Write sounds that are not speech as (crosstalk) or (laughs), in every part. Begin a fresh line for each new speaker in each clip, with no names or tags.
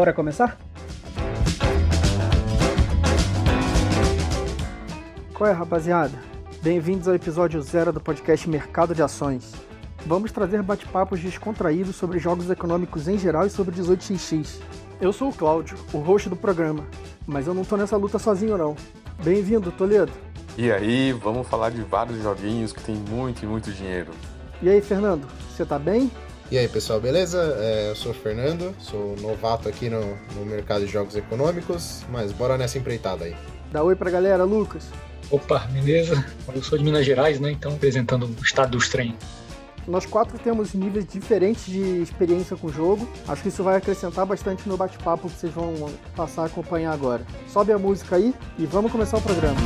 Bora começar? Qual é, rapaziada? Bem-vindos ao episódio zero do podcast Mercado de Ações. Vamos trazer bate-papos descontraídos sobre jogos econômicos em geral e sobre 18xx. Eu sou o Cláudio, o host do programa, mas eu não tô nessa luta sozinho não. Bem-vindo, Toledo.
E aí, vamos falar de vários joguinhos que tem muito e muito dinheiro.
E aí, Fernando, você tá bem?
E aí, pessoal, beleza? É, eu sou o Fernando, sou novato aqui no, no mercado de jogos econômicos, mas bora nessa empreitada aí.
Dá oi pra galera, Lucas.
Opa, beleza? Eu sou de Minas Gerais, né? Então, apresentando o estado dos trem.
Nós quatro temos níveis diferentes de experiência com o jogo. Acho que isso vai acrescentar bastante no bate-papo que vocês vão passar a acompanhar agora. Sobe a música aí e vamos começar o programa.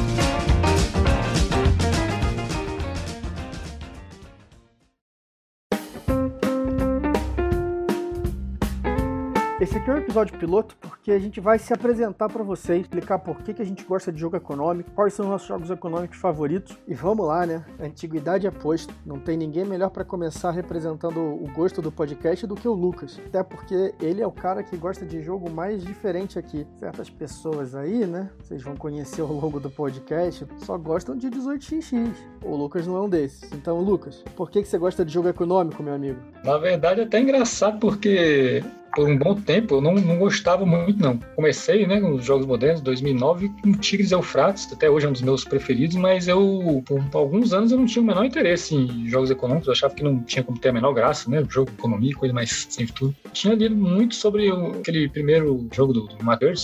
Esse aqui é um episódio piloto porque a gente vai se apresentar para vocês, explicar por que, que a gente gosta de jogo econômico, quais são os nossos jogos econômicos favoritos e vamos lá, né? A antiguidade é posto. Não tem ninguém melhor para começar representando o gosto do podcast do que o Lucas. Até porque ele é o cara que gosta de jogo mais diferente aqui. Certas pessoas aí, né? Vocês vão conhecer ao longo do podcast, só gostam de 18xx. O Lucas não é um desses. Então, Lucas, por que, que você gosta de jogo econômico, meu amigo?
Na verdade, é até engraçado porque por um bom tempo eu não, não gostava muito, não. Comecei, né, nos Jogos Modernos, 2009, com Tigres Eufrates, até hoje é um dos meus preferidos, mas eu, por, alguns anos, eu não tinha o menor interesse em jogos econômicos, eu achava que não tinha como ter a menor graça, né, jogo economia, coisa mais sem tudo. Tinha lido muito sobre o, aquele primeiro jogo do, do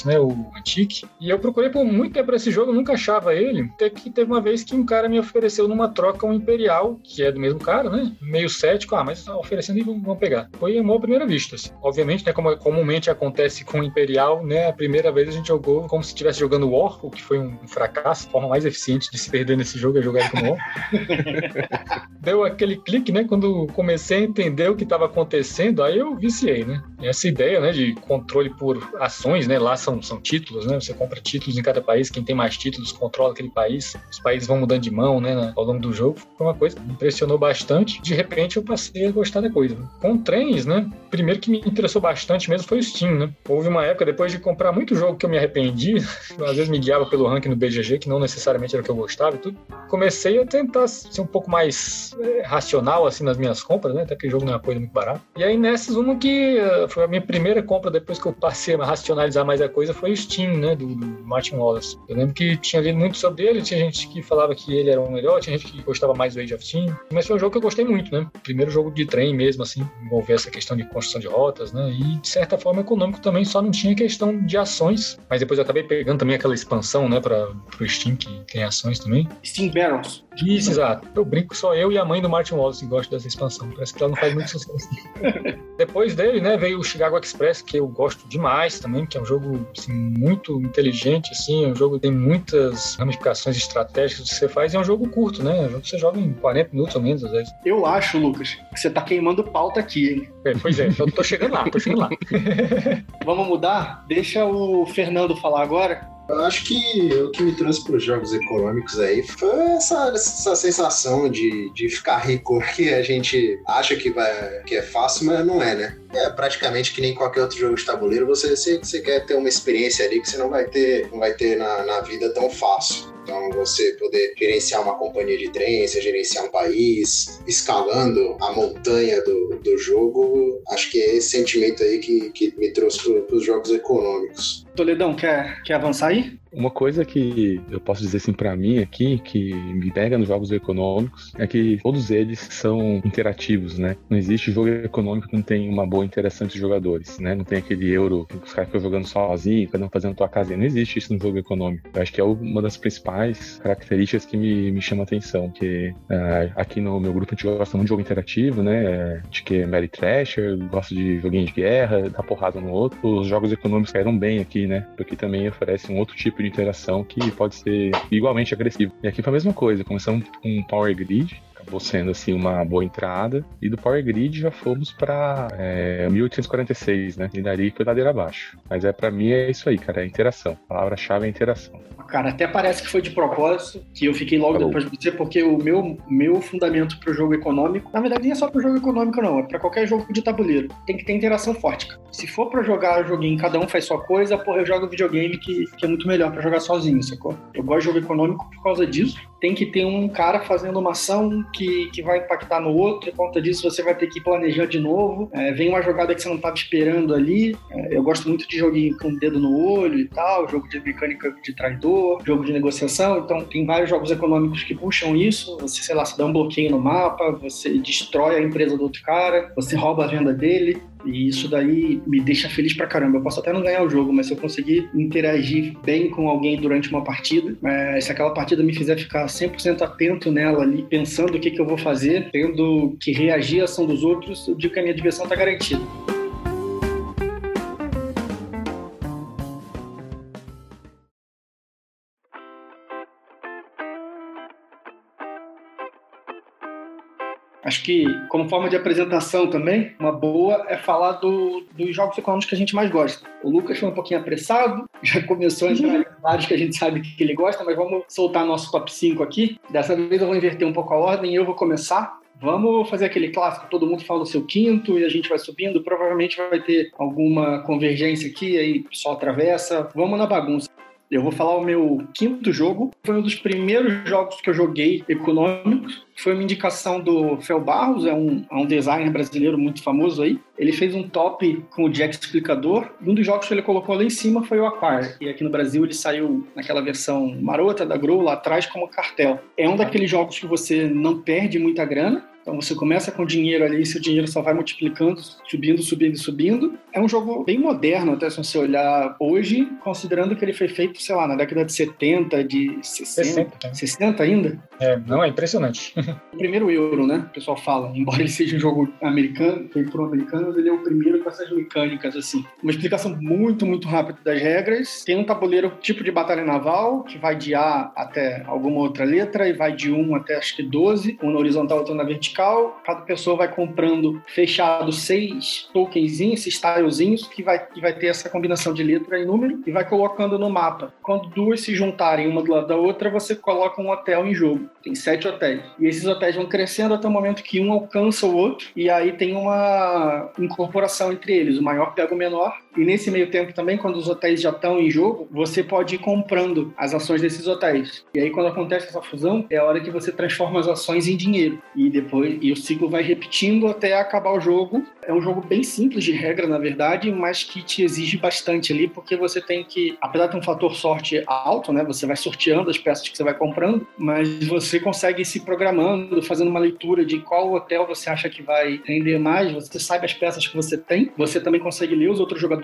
né, o Antique, e eu procurei por muito tempo esse jogo, eu nunca achava ele, até que teve uma vez que um cara me ofereceu numa troca um Imperial, que é do mesmo cara, né, meio cético, ah, mas tá oferecendo e vamos pegar. Foi uma primeira vista, assim. Obviamente, né, como comumente acontece com o Imperial, né, a primeira vez a gente jogou como se estivesse jogando War, o que foi um fracasso, a forma mais eficiente de se perder nesse jogo é jogar com War. (laughs) Deu aquele clique, né, quando comecei a entender o que estava acontecendo, aí eu viciei, né. Essa ideia, né, de controle por ações, né, lá são, são títulos, né, você compra títulos em cada país, quem tem mais títulos controla aquele país, os países vão mudando de mão, né, ao longo do jogo, foi uma coisa que me impressionou bastante, de repente eu passei a gostar da coisa. Com trens, né, primeiro que me interessou bastante mesmo foi o Steam, né? Houve uma época, depois de comprar muito jogo que eu me arrependi, (laughs) às vezes me guiava pelo ranking no BGG, que não necessariamente era o que eu gostava e tudo, comecei a tentar ser um pouco mais é, racional, assim, nas minhas compras, né? Até que o jogo não é uma coisa muito barata. E aí, nessas, uma que uh, foi a minha primeira compra depois que eu passei a racionalizar mais a coisa foi o Steam, né? Do, do Martin Wallace. Eu lembro que tinha lido muito sobre ele, tinha gente que falava que ele era o melhor, tinha gente que gostava mais do Age of Steam, mas foi um jogo que eu gostei muito, né? Primeiro jogo de trem mesmo, assim, envolver essa questão de construção de rotas, né? E, de certa forma, econômico também, só não tinha questão de ações. Mas depois eu acabei pegando também aquela expansão, né, para o Steam, que tem ações também.
Steam Barrels.
Isso, exato. Eu brinco, só eu e a mãe do Martin Wallace gostam dessa expansão. Parece que ela não faz muito sucesso. (laughs) depois dele, né, veio o Chicago Express, que eu gosto demais também, que é um jogo assim, muito inteligente, assim, é um jogo que tem muitas ramificações estratégicas que você faz, e é um jogo curto, né? É um jogo que você joga em 40 minutos ou menos, às vezes.
Eu acho, Lucas, que você tá queimando pauta aqui, hein?
É, pois é, eu tô chegando lá, tô chegando lá. (laughs)
Vamos mudar? Deixa o Fernando falar agora.
Eu acho que o que me trouxe para os jogos econômicos aí foi essa, essa sensação de, de ficar rico, (laughs) que a gente acha que, vai, que é fácil, mas não é, né? É praticamente que nem qualquer outro jogo de tabuleiro, você, você, você quer ter uma experiência ali que você não vai ter, não vai ter na, na vida tão fácil. Então, você poder gerenciar uma companhia de trem, você gerenciar um país, escalando a montanha do, do jogo, acho que é esse sentimento aí que, que me trouxe para os jogos econômicos.
Toledão, quer, quer avançar aí?
Uma coisa que eu posso dizer assim para mim aqui, que me pega nos jogos econômicos, é que todos eles são interativos, né? Não existe jogo econômico que não tem uma boa interação entre os jogadores, né? Não tem aquele euro que os caras ficam jogando sozinho, cada um fazendo tua casinha. Não existe isso no jogo econômico. Eu acho que é uma das principais características que me, me chama a atenção, que uh, aqui no meu grupo a gente gosta muito de jogo interativo, né? De que é Mary Thrasher, gosto de joguinho de guerra, dar porrada no outro. Os jogos econômicos caíram bem aqui, né? Porque também oferece um outro tipo de interação que pode ser igualmente agressivo. E aqui foi a mesma coisa, começamos com um Power Grid, acabou sendo assim uma boa entrada. E do Power Grid já fomos para é, 1846, né? E dali foi ladeira abaixo. Mas é para mim é isso aí, cara, é interação. A palavra-chave é interação.
Cara, até parece que foi de propósito, que eu fiquei logo depois de você, porque o meu, meu fundamento pro jogo econômico, na verdade nem é só pro jogo econômico não, é para qualquer jogo de tabuleiro. Tem que ter interação forte. Cara. Se for para jogar joguinho, cada um faz sua coisa, porra, eu jogo videogame que, que é muito melhor para jogar sozinho, sacou? Eu gosto de jogo econômico por causa disso. Tem que ter um cara fazendo uma ação que, que vai impactar no outro, por conta disso você vai ter que planejar de novo. É, vem uma jogada que você não estava esperando ali. É, eu gosto muito de joguinho com o dedo no olho e tal, jogo de mecânica de traidor, jogo de negociação. Então tem vários jogos econômicos que puxam isso. Você, sei lá, você dá um bloqueio no mapa, você destrói a empresa do outro cara, você rouba a venda dele. E isso daí me deixa feliz pra caramba. Eu posso até não ganhar o jogo, mas se eu conseguir interagir bem com alguém durante uma partida, é, se aquela partida me fizer ficar 100% atento nela ali, pensando o que, que eu vou fazer, tendo que reagir à ação dos outros, eu digo que a minha diversão tá garantida. Acho que, como forma de apresentação também, uma boa é falar do, dos jogos econômicos que a gente mais gosta. O Lucas foi um pouquinho apressado, (laughs) já começou a entrar em vários que a gente sabe que ele gosta, mas vamos soltar nosso top 5 aqui. Dessa vez eu vou inverter um pouco a ordem e eu vou começar. Vamos fazer aquele clássico, todo mundo fala o seu quinto e a gente vai subindo. Provavelmente vai ter alguma convergência aqui, aí só atravessa. Vamos na bagunça. Eu vou falar o meu quinto jogo. Foi um dos primeiros jogos que eu joguei econômicos. Foi uma indicação do Fel Barros, é um, é um designer brasileiro muito famoso aí. Ele fez um top com o Jack Explicador. Um dos jogos que ele colocou lá em cima foi o Aquire. E aqui no Brasil ele saiu naquela versão marota da Grow lá atrás como cartel. É um daqueles jogos que você não perde muita grana. Então você começa com dinheiro ali, e seu dinheiro só vai multiplicando, subindo, subindo, subindo. É um jogo bem moderno, até se você olhar hoje, considerando que ele foi feito, sei lá, na década de 70, de 60, 60, 60 ainda.
É, não, é impressionante.
o (laughs) primeiro euro, né? O pessoal fala, embora ele seja um jogo americano, feito por americanos, ele é o primeiro com essas mecânicas, assim. Uma explicação muito, muito rápida das regras. Tem um tabuleiro tipo de batalha naval, que vai de A até alguma outra letra, e vai de 1 até acho que 12, um na horizontal, outro na vertical. Cada pessoa vai comprando fechado seis tokenzinhos, esses tilezinhos, que vai, que vai ter essa combinação de letra e número, e vai colocando no mapa. Quando duas se juntarem uma do lado da outra, você coloca um hotel em jogo. Tem sete hotéis. E esses hotéis vão crescendo até o momento que um alcança o outro, e aí tem uma incorporação entre eles. O maior pega o menor, e nesse meio tempo também, quando os hotéis já estão em jogo, você pode ir comprando as ações desses hotéis. E aí, quando acontece essa fusão, é a hora que você transforma as ações em dinheiro. E depois e o ciclo vai repetindo até acabar o jogo. É um jogo bem simples de regra, na verdade, mas que te exige bastante ali, porque você tem que, apesar de ter um fator sorte alto, né? Você vai sorteando as peças que você vai comprando, mas você consegue ir se programando, fazendo uma leitura de qual hotel você acha que vai render mais, você sabe as peças que você tem, você também consegue ler os outros jogadores,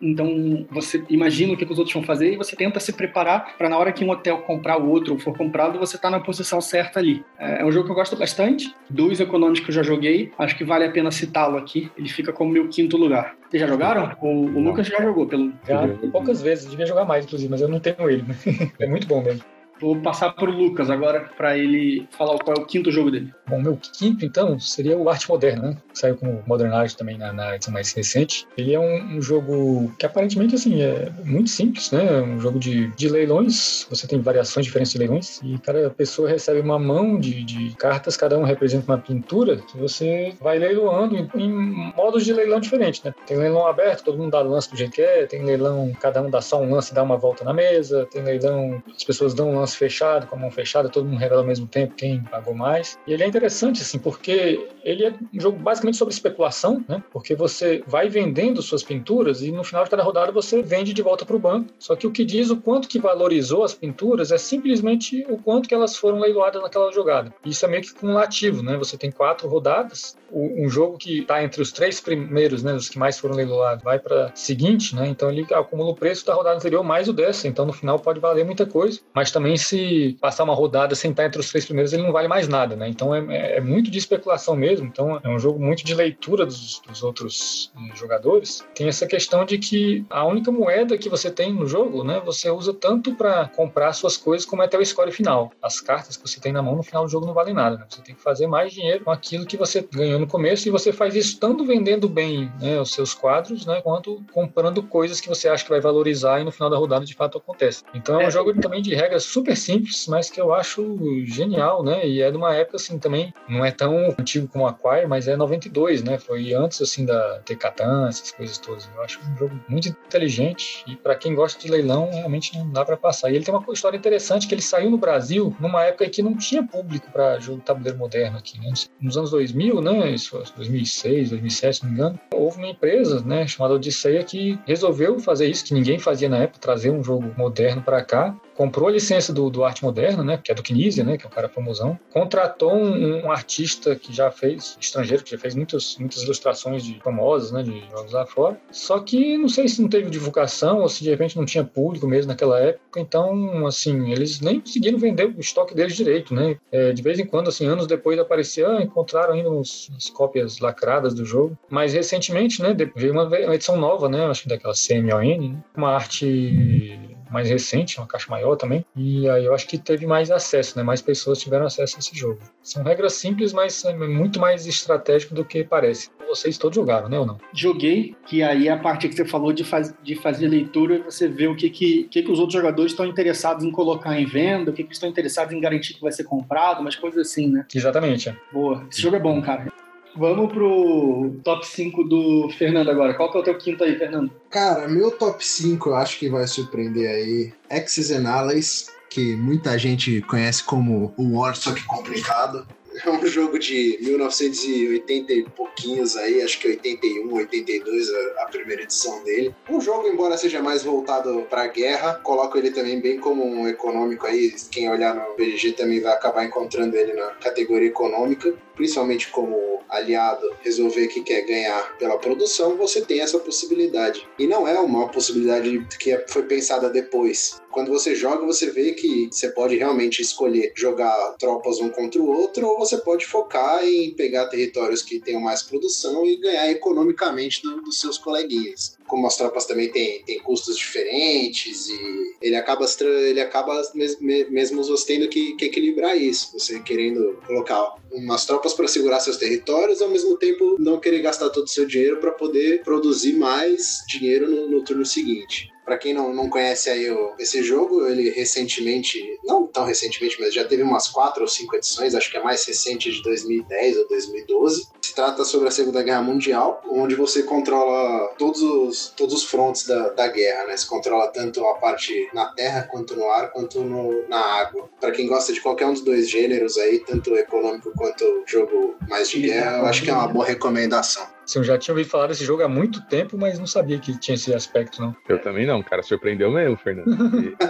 então você imagina o que os outros vão fazer e você tenta se preparar para na hora que um hotel comprar o outro ou for comprado, você tá na posição certa ali. É um jogo que eu gosto bastante, dois econômicos que eu já joguei, acho que vale a pena citá-lo aqui, ele fica como meu quinto lugar. Vocês já jogaram? O, o Lucas já jogou, pelo.
Já, poucas vezes, devia jogar mais, inclusive, mas eu não tenho ele. (laughs) é muito bom mesmo.
Vou passar para o Lucas agora para ele falar qual é o quinto jogo dele.
Bom, meu quinto, então, seria o Arte Moderna, né? Saiu como Modern Art também na, na edição mais recente. Ele é um, um, jogo que aparentemente, assim, é muito simples, né? Um jogo de, de leilões. Você tem variações diferentes de leilões e cada pessoa recebe uma mão de, de cartas, cada um representa uma pintura que você vai leiloando em, em modos de leilão diferentes, né? Tem leilão aberto, todo mundo dá lance do jeito que quer. Tem leilão, cada um dá só um lance e dá uma volta na mesa. Tem leilão, as pessoas dão um lance fechado, com a mão fechada, todo mundo revela ao mesmo tempo quem pagou mais. E ele é interessante, assim, porque ele é um jogo basicamente sobre especulação, né? Porque você vai vendendo suas pinturas e no final de cada rodada você vende de volta para o banco. Só que o que diz o quanto que valorizou as pinturas é simplesmente o quanto que elas foram leiloadas naquela jogada. Isso é meio que cumulativo, né? Você tem quatro rodadas, um jogo que está entre os três primeiros, né? Os que mais foram leiloados, vai para seguinte, né? Então ele acumula o preço da rodada anterior mais o dessa. Então no final pode valer muita coisa, mas também se passar uma rodada sem estar entre os três primeiros, ele não vale mais nada, né? Então é, é muito de especulação mesmo. Então é um jogo muito de leitura dos, dos outros eh, jogadores. Tem essa questão de que a única moeda que você tem no jogo, né? Você usa tanto para comprar suas coisas como até o score final. As cartas que você tem na mão no final do jogo não valem nada, né? Você tem que fazer mais dinheiro com aquilo que você ganhou no começo e você faz isso tanto vendendo bem né, os seus quadros, né? Quanto comprando coisas que você acha que vai valorizar e no final da rodada de fato acontece. Então é um é. jogo também de regras super simples, mas que eu acho genial, né? E é de uma época assim também, não é tão antigo como Aquire, mas é 92, né? Foi antes assim da Tecatan, essas coisas todas. Eu acho um jogo muito inteligente e para quem gosta de leilão, realmente não dá para passar. E ele tem uma história interessante que ele saiu no Brasil numa época em que não tinha público para jogo tabuleiro moderno aqui, né? Nos anos 2000, né? Isso, 2006, 2007, se não me engano, houve uma empresa, né, chamada Odisseia que resolveu fazer isso que ninguém fazia na época, trazer um jogo moderno para cá comprou a licença do, do Arte Moderno, né, que é do Kinesia, né, que é um cara famosão, contratou um, um, artista que já fez, estrangeiro, que já fez muitas, muitas ilustrações de famosas, né, de jogos lá fora, só que não sei se não teve divulgação ou se de repente não tinha público mesmo naquela época, então, assim, eles nem conseguiram vender o estoque deles direito, né, é, de vez em quando, assim, anos depois aparecia, ah, encontraram ainda uns, umas cópias lacradas do jogo, mas recentemente, né, veio uma, uma edição nova, né, acho que daquela CMON, né, uma arte mais recente, uma caixa maior também. E aí eu acho que teve mais acesso, né? Mais pessoas tiveram acesso a esse jogo. São regras simples, mas é muito mais estratégico do que parece. Vocês todos jogaram, né ou não?
Joguei, que aí a parte que você falou de, faz, de fazer leitura, você vê o que, que, que, que os outros jogadores estão interessados em colocar em venda, o que, que estão interessados em garantir que vai ser comprado, umas coisas assim, né?
Exatamente. É.
Boa. Esse jogo é bom, cara. Vamos pro top 5 do Fernando agora. Qual que é o teu quinto aí, Fernando?
Cara, meu top 5 eu acho que vai surpreender aí. Exes and Allies, que muita gente conhece como o War, só que complicado. É um jogo de 1980 e pouquinhos aí, acho que 81, 82 a, a primeira edição dele. Um jogo, embora seja mais voltado para guerra, coloco ele também bem como um econômico aí. Quem olhar no BGG também vai acabar encontrando ele na categoria econômica, principalmente como aliado resolver que quer ganhar pela produção, você tem essa possibilidade. E não é uma possibilidade que foi pensada depois. Quando você joga, você vê que você pode realmente escolher jogar tropas um contra o outro, ou você pode focar em pegar territórios que tenham mais produção e ganhar economicamente do, dos seus coleguinhas. Como as tropas também têm, têm custos diferentes e ele acaba, ele acaba mesmo, mesmo você tendo que, que equilibrar isso. Você querendo colocar umas tropas para segurar seus territórios, ao mesmo tempo não querer gastar todo o seu dinheiro para poder produzir mais dinheiro no, no turno seguinte. Para quem não, não conhece aí o, esse jogo, ele recentemente, não tão recentemente, mas já teve umas quatro ou cinco edições, acho que é mais recente de 2010 ou 2012. Se trata sobre a Segunda Guerra Mundial, onde você controla todos os, todos os frontes da, da guerra, né? Você controla tanto a parte na terra, quanto no ar, quanto no, na água. Para quem gosta de qualquer um dos dois gêneros aí, tanto econômico quanto jogo mais de guerra, eu acho que é uma boa recomendação.
Assim, eu já tinha ouvido falar desse jogo há muito tempo, mas não sabia que tinha esse aspecto, não.
Eu também não, cara. Surpreendeu mesmo, Fernando.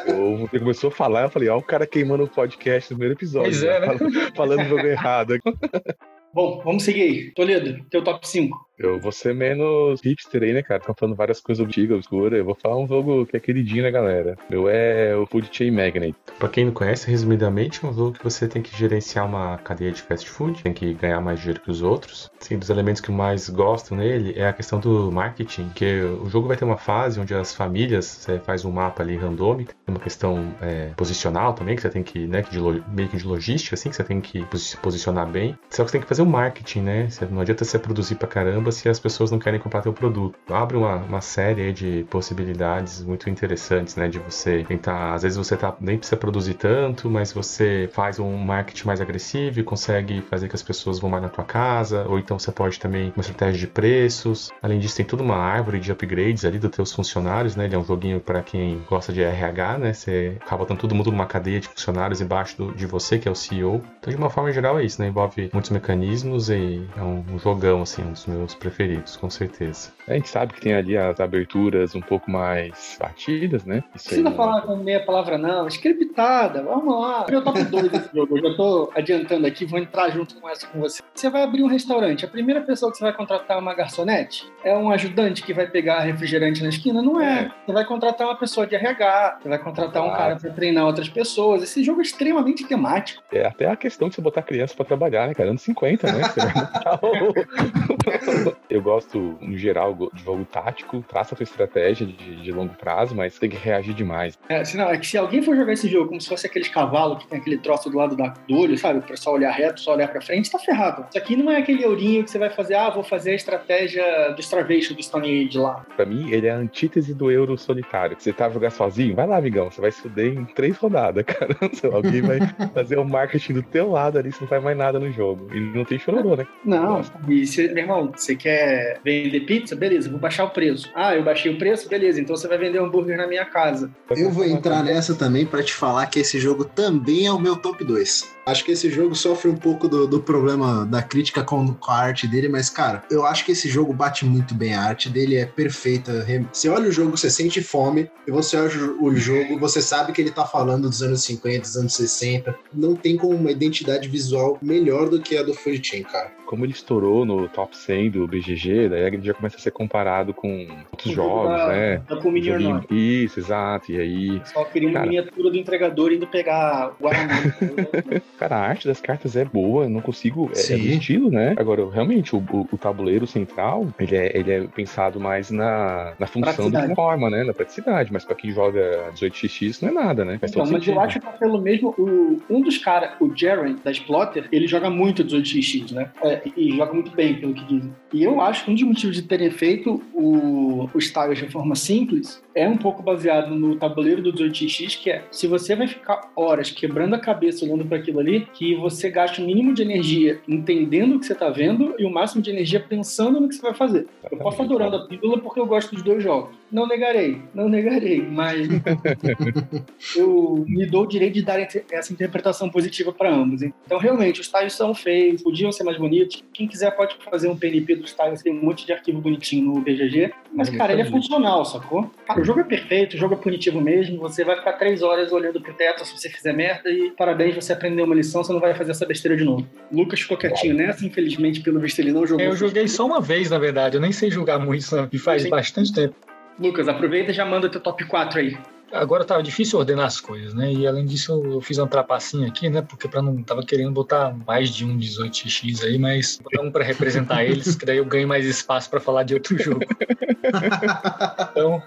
eu, você começou a falar, eu falei, ó, o cara queimando o podcast no primeiro episódio.
Pois é, né?
Falando, falando jogo errado.
Bom, vamos seguir aí. Toledo, teu top 5.
Eu vou ser menos hipster aí, né, cara? Estão falando várias coisas antigas, obscuras. Eu vou falar um jogo que é queridinho, né, galera? Meu é o Food Chain Magnet.
Pra quem não conhece, resumidamente, é um jogo que você tem que gerenciar uma cadeia de fast food, tem que ganhar mais dinheiro que os outros. Sim, dos elementos que eu mais gosto nele é a questão do marketing, que o jogo vai ter uma fase onde as famílias, você faz um mapa ali randômico, tem uma questão é, posicional também, que você tem que, né, que de, meio que de logística, assim, que você tem que se posicionar bem. Só que você tem que fazer o marketing, né? Não adianta você produzir pra caramba se as pessoas não querem comprar teu produto. Abre uma, uma série de possibilidades muito interessantes, né? De você tentar, às vezes você tá, nem precisa produzir tanto, mas você faz um marketing mais agressivo e consegue fazer que as pessoas vão mais na tua casa, ou então você pode também uma estratégia de preços. Além disso, tem toda uma árvore de upgrades ali dos teus funcionários, né? Ele é um joguinho para quem gosta de RH, né? Você acaba botando todo mundo numa cadeia de funcionários embaixo do, de você, que é o CEO. Então, de uma forma geral, é isso, né? Envolve muitos mecanismos e é um, jogão, assim, um dos meus preferidos, com certeza.
A gente sabe que tem ali as aberturas um pouco mais batidas, né?
Isso Precisa aí... falar com meia palavra, não. Scriptada, vamos lá. Eu top 2 desse jogo. Eu já tô adiantando aqui, vou entrar junto com essa com você. Você vai abrir um restaurante. A primeira pessoa que você vai contratar é uma garçonete? É um ajudante que vai pegar refrigerante na esquina? Não é. é. Você vai contratar uma pessoa de RH, você vai contratar um cara para treinar outras pessoas. Esse jogo é extremamente temático.
É até a questão de você botar criança para trabalhar, né, cara? Anos 50, né? (laughs) Eu gosto, no geral, de jogo tático, traça a sua estratégia de, de, longo prazo, mas tem que reagir demais.
É, não, é que se alguém for jogar esse jogo como se fosse aqueles cavalos que tem aquele troço do lado da, do olho, sabe? Pra só olhar reto, só olhar pra frente, tá ferrado. Isso aqui não é aquele ourinho que você vai fazer, ah, vou fazer a estratégia do Starvation do Stone Age lá.
Pra mim, ele é a antítese do euro solitário. Você tá jogar sozinho, vai lá, amigão, você vai se fuder em três rodadas, (laughs) cara. Alguém vai fazer o marketing do teu lado ali, você não faz mais nada no jogo. E não tem chororô, né?
Não, e se, meu irmão, você quer vender pizza? Beleza, vou baixar o preço. Ah, eu baixei o preço? Beleza, então você vai vender hambúrguer na minha casa.
Eu vou entrar nessa também para te falar que esse jogo também é o meu top 2. Acho que esse jogo sofre um pouco do, do problema da crítica com, com, a arte dele, mas, cara, eu acho que esse jogo bate muito bem. A arte dele é perfeita. Você olha o jogo, você sente fome, e você olha o jogo, você sabe que ele tá falando dos anos 50, dos anos 60. Não tem como uma identidade visual melhor do que a do Furitin, cara
como ele estourou no top 100 do BGG, daí ele já começa a ser comparado com outros jogos, da, né?
Da Joguinho...
Isso, exato. E aí.
Só queria uma miniatura do entregador indo pegar o Guaraná. (laughs)
cara, a arte das cartas é boa, não consigo. É, é do estilo, né? Agora, realmente, o, o, o, tabuleiro central, ele é, ele é pensado mais na, na função da forma, né? Na praticidade. Mas pra quem joga 18x, não é nada, né?
Faz então, mas sentido. eu acho que é pelo mesmo. O, um dos caras, o Jaren, da Splotter, ele joga muito 18x, né? É, e joga muito bem, pelo que dizem. E eu acho que um dos motivos de terem feito o, o Styles de forma simples é um pouco baseado no tabuleiro do 18x, que é se você vai ficar horas quebrando a cabeça olhando para aquilo ali, que você gaste o mínimo de energia entendendo o que você está vendo e o máximo de energia pensando no que você vai fazer. Eu posso adorando a pílula porque eu gosto dos dois jogos. Não negarei, não negarei, mas (laughs) eu me dou o direito de dar essa interpretação positiva para ambos. Então, realmente, os tiles são feios, podiam ser mais bonitos. Quem quiser pode fazer um PNP dos tiles, tem um monte de arquivo bonitinho no BGG. Mas, cara, ele é funcional, sacou? O jogo é perfeito, o jogo é punitivo mesmo. Você vai ficar três horas olhando pro teto se você fizer merda e parabéns, você aprendeu uma lição, você não vai fazer essa besteira de novo. Lucas ficou quietinho nessa, infelizmente, pelo visto ele não jogou.
Eu joguei só uma vez, na verdade, eu nem sei jogar muito, e faz bastante tempo.
Lucas, aproveita e já manda o teu top 4 aí.
Agora tava difícil ordenar as coisas, né? E além disso, eu fiz uma trapacinha aqui, né? Porque para não tava querendo botar mais de um 18x aí, mas botar um para representar eles, que daí eu ganho mais espaço para falar de outro jogo. (laughs) então,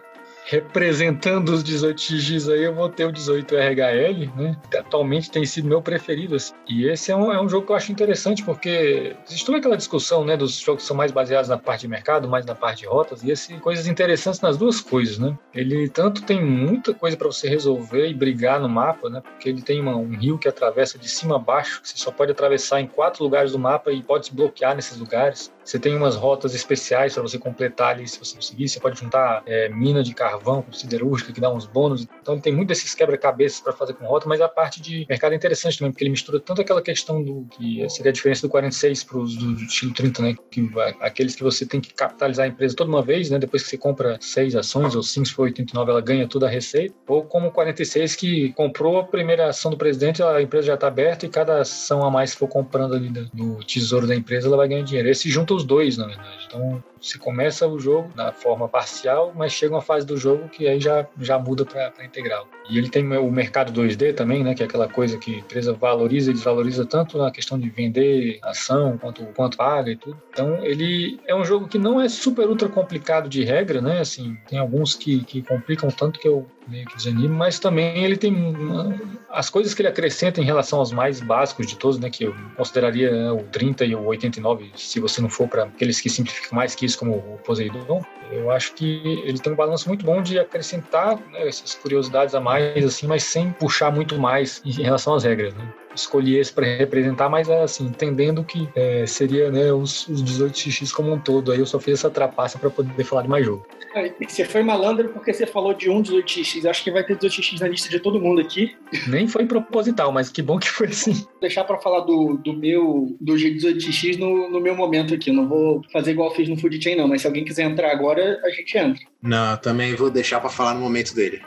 representando os 18X aí, eu vou ter o 18RHL, né? Que atualmente tem sido meu preferido. Assim. E esse é um, é um jogo que eu acho interessante, porque existe toda aquela discussão, né, dos jogos que são mais baseados na parte de mercado, mais na parte de rotas, e esse coisas interessantes nas duas coisas, né? Ele tanto tem muita coisa para você resolver e brigar no mapa, né? Porque ele tem uma, um rio que atravessa de cima a baixo, que você só pode atravessar em quatro lugares do mapa e pode se bloquear nesses lugares. Você tem umas rotas especiais para você completar ali, se você conseguir. Você pode juntar é, mina de carvão com siderúrgica, que dá uns bônus. Então, tem muito desses quebra-cabeças para fazer com rota, mas a parte de mercado é interessante também, porque ele mistura tanto aquela questão do que seria a diferença do 46 para os do estilo 30, né? Que, aqueles que você tem que capitalizar a empresa toda uma vez, né? Depois que você compra seis ações, ou cinco, se for 89, ela ganha toda a receita. Ou como o 46, que comprou a primeira ação do presidente, a empresa já está aberta e cada ação a mais que for comprando ali do tesouro da empresa, ela vai ganhar dinheiro. Esse os dois, na verdade. Então, você começa o jogo na forma parcial, mas chega uma fase do jogo que aí já, já muda para integral. E ele tem o mercado 2D também, né, que é aquela coisa que a empresa valoriza e desvaloriza tanto na questão de vender ação quanto quanto paga e tudo. Então, ele é um jogo que não é super ultra complicado de regra, né? Assim, tem alguns que, que complicam tanto que eu meio que desanimo, mas também ele tem uma, as coisas que ele acrescenta em relação aos mais básicos de todos, né, que eu consideraria né, o 30 e o 89, se você não for para aqueles que simplificam mais que isso, como o Poseidon, Eu acho que ele tem um balanço muito bom de acrescentar né, essas curiosidades a mais, assim, mas sem puxar muito mais em relação às regras. Né? Escolhi esse para representar, mas assim, entendendo que é, seria né, os, os 18x como um todo. Aí eu só fiz essa trapaça para poder falar de mais jogo.
É, você foi malandro porque você falou de um 18x. Acho que vai ter 18x na lista de todo mundo aqui.
Nem foi proposital, mas que bom que foi assim. Vou
deixar para falar do, do meu do G18x no, no meu momento aqui. Eu não vou fazer igual eu fiz no Food Chain, não. Mas se alguém quiser entrar agora, a gente entra.
Não, também vou deixar para falar no momento dele.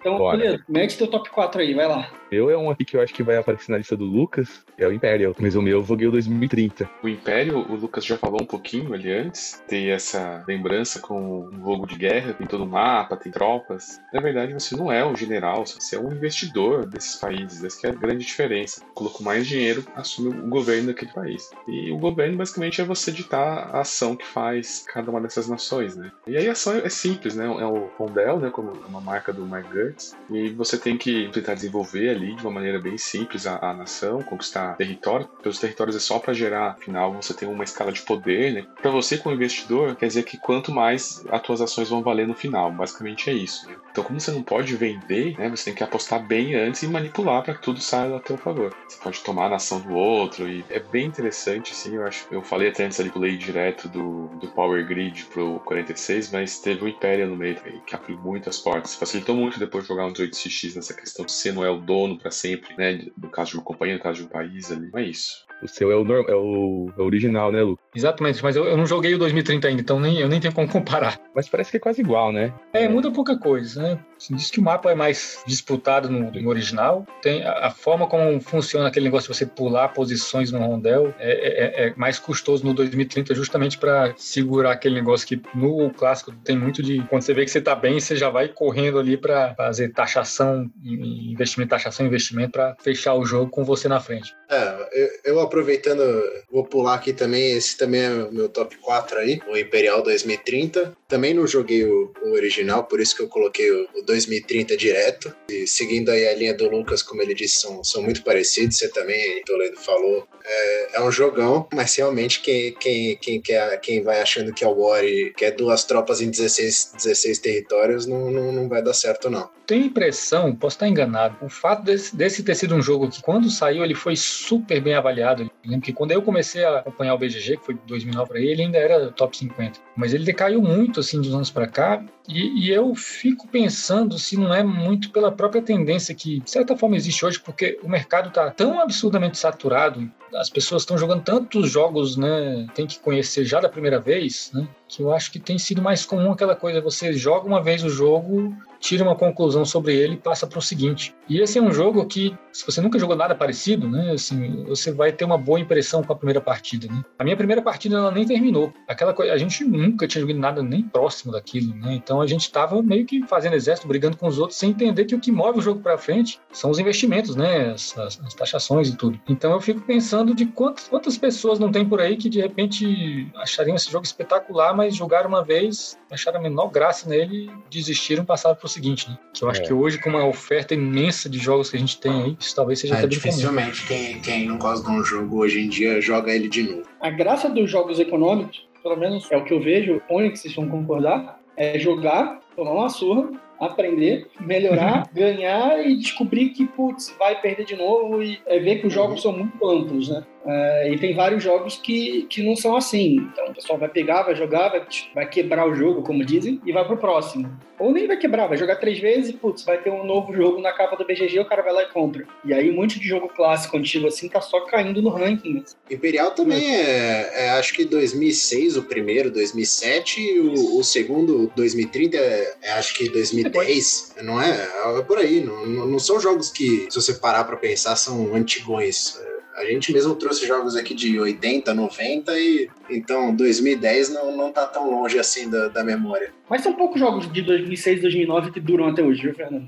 Então, beleza, mete teu top 4 aí, vai lá
meu é um aqui que eu acho que vai aparecer na lista do Lucas, é o Imperial. Mas o meu eu joguei o 2030.
O Imperial, o Lucas já falou um pouquinho ali antes. Tem essa lembrança com um jogo de guerra, tem todo o mapa, tem tropas. Na verdade, você não é um general, você é um investidor desses países. Essa é a grande diferença. Colocou mais dinheiro, assume o governo daquele país. E o governo, basicamente, é você ditar a ação que faz cada uma dessas nações, né? E aí a ação é simples, né? É o Rondel, né? Como uma marca do Mark Gertz. E você tem que tentar desenvolver ali de uma maneira bem simples a, a nação, conquistar território. Porque os territórios é só para gerar, afinal, você tem uma escala de poder, né? Para você, como investidor, quer dizer que quanto mais as tuas ações vão valer no final. Basicamente é isso. Né? Então, como você não pode vender, né? Você tem que apostar bem antes e manipular para que tudo saia a teu favor. Você pode tomar a nação do outro e é bem interessante, sim. Eu acho. Eu falei até antes ali pulei direto do, do Power Grid pro 46, mas teve o Império no meio que abriu muitas portas. Facilitou muito depois de jogar um 18x nessa questão de você não é o dono para sempre, né? No caso de uma companhia, no caso de um país ali. Não é isso.
O seu é o, é o, é o original, né, Lu?
Exatamente, mas eu, eu, não joguei o 2030 ainda, então nem, eu nem tenho como comparar.
Mas parece que é quase igual, né?
É, muda pouca coisa, né? Assim, diz que o mapa é mais disputado no, no original. Tem a, a, forma como funciona aquele negócio de você pular posições no rondel é, é, é, é mais custoso no 2030, justamente para segurar aquele negócio que no clássico tem muito de quando você vê que você tá bem, você já vai correndo ali para fazer taxação, investimento, taxação, investimento para fechar o jogo com você na frente.
É, eu, eu aproveitando, vou pular aqui também, esse também é o meu top 4 aí, o Imperial 2030. Também não joguei o, o original, por isso que eu coloquei o, o, 2030 direto. E seguindo aí a linha do Lucas, como ele disse, são, são muito parecidos, você também, Toledo, falou. É, é um jogão, mas realmente quem, quem, quem, quer, quem vai achando que é o War e quer duas tropas em 16, 16 territórios, não, não, não vai dar certo não.
Tenho impressão, posso estar enganado, o fato desse, desse ter sido um jogo que quando saiu ele foi super bem avaliado. Eu lembro que quando eu comecei a acompanhar o BGG, que foi 2009 para ele, ele ainda era top 50. Mas ele decaiu muito assim dos anos para cá e, e, eu fico pensando se não é muito pela própria tendência que, de certa forma, existe hoje, porque o mercado está tão absurdamente saturado, as pessoas estão jogando tantos jogos, né? Tem que conhecer já da primeira vez, né? Que eu acho que tem sido mais comum aquela coisa: você joga uma vez o jogo, tira uma conclusão sobre ele e passa para o seguinte. E esse é um jogo que, se você nunca jogou nada parecido, né? Assim, você vai ter uma boa impressão com a primeira partida, né? A minha primeira partida ela nem terminou. Aquela coisa, a gente nunca tinha jogado nada nem próximo daquilo, né? Então então a gente estava meio que fazendo exército, brigando com os outros, sem entender que o que move o jogo para frente são os investimentos, né? As, as, as, taxações e tudo. Então eu fico pensando de quantas, quantas pessoas não tem por aí que de repente achariam esse jogo espetacular, mas jogaram uma vez, acharam a menor graça nele e desistiram e passaram para o seguinte, né? Que eu acho é. que hoje, com uma oferta imensa de jogos que a gente tem aí, isso talvez seja é,
até Dificilmente quem, quem não gosta de um jogo hoje em dia joga ele de novo.
A graça dos jogos econômicos, pelo menos é o que eu vejo, onde que vocês vão concordar, é jogar, tomar uma surra, aprender, melhorar, ganhar e descobrir que, putz, vai perder de novo e é ver que os jogos são muito amplos, né? Uh, e tem vários jogos que, que não são assim. Então o pessoal vai pegar, vai jogar, vai, vai quebrar o jogo, como dizem, e vai pro próximo. Ou nem vai quebrar, vai jogar três vezes e, putz, vai ter um novo jogo na capa do BGG, o cara vai lá e compra. E aí um monte de jogo clássico, antigo assim, tá só caindo no ranking.
Imperial também é, é acho que 2006 o primeiro, 2007, e o, o segundo, 2030, é, é acho que 2010, não é? É por aí, não, não são jogos que, se você parar pra pensar, são antigões. A gente mesmo trouxe jogos aqui de 80, 90 e então 2010 não, não tá tão longe assim da, da memória.
Mas são poucos jogos de 2006, 2009 que duram até hoje, viu, Fernando?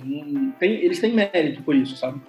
Tem, eles têm mérito por isso, sabe?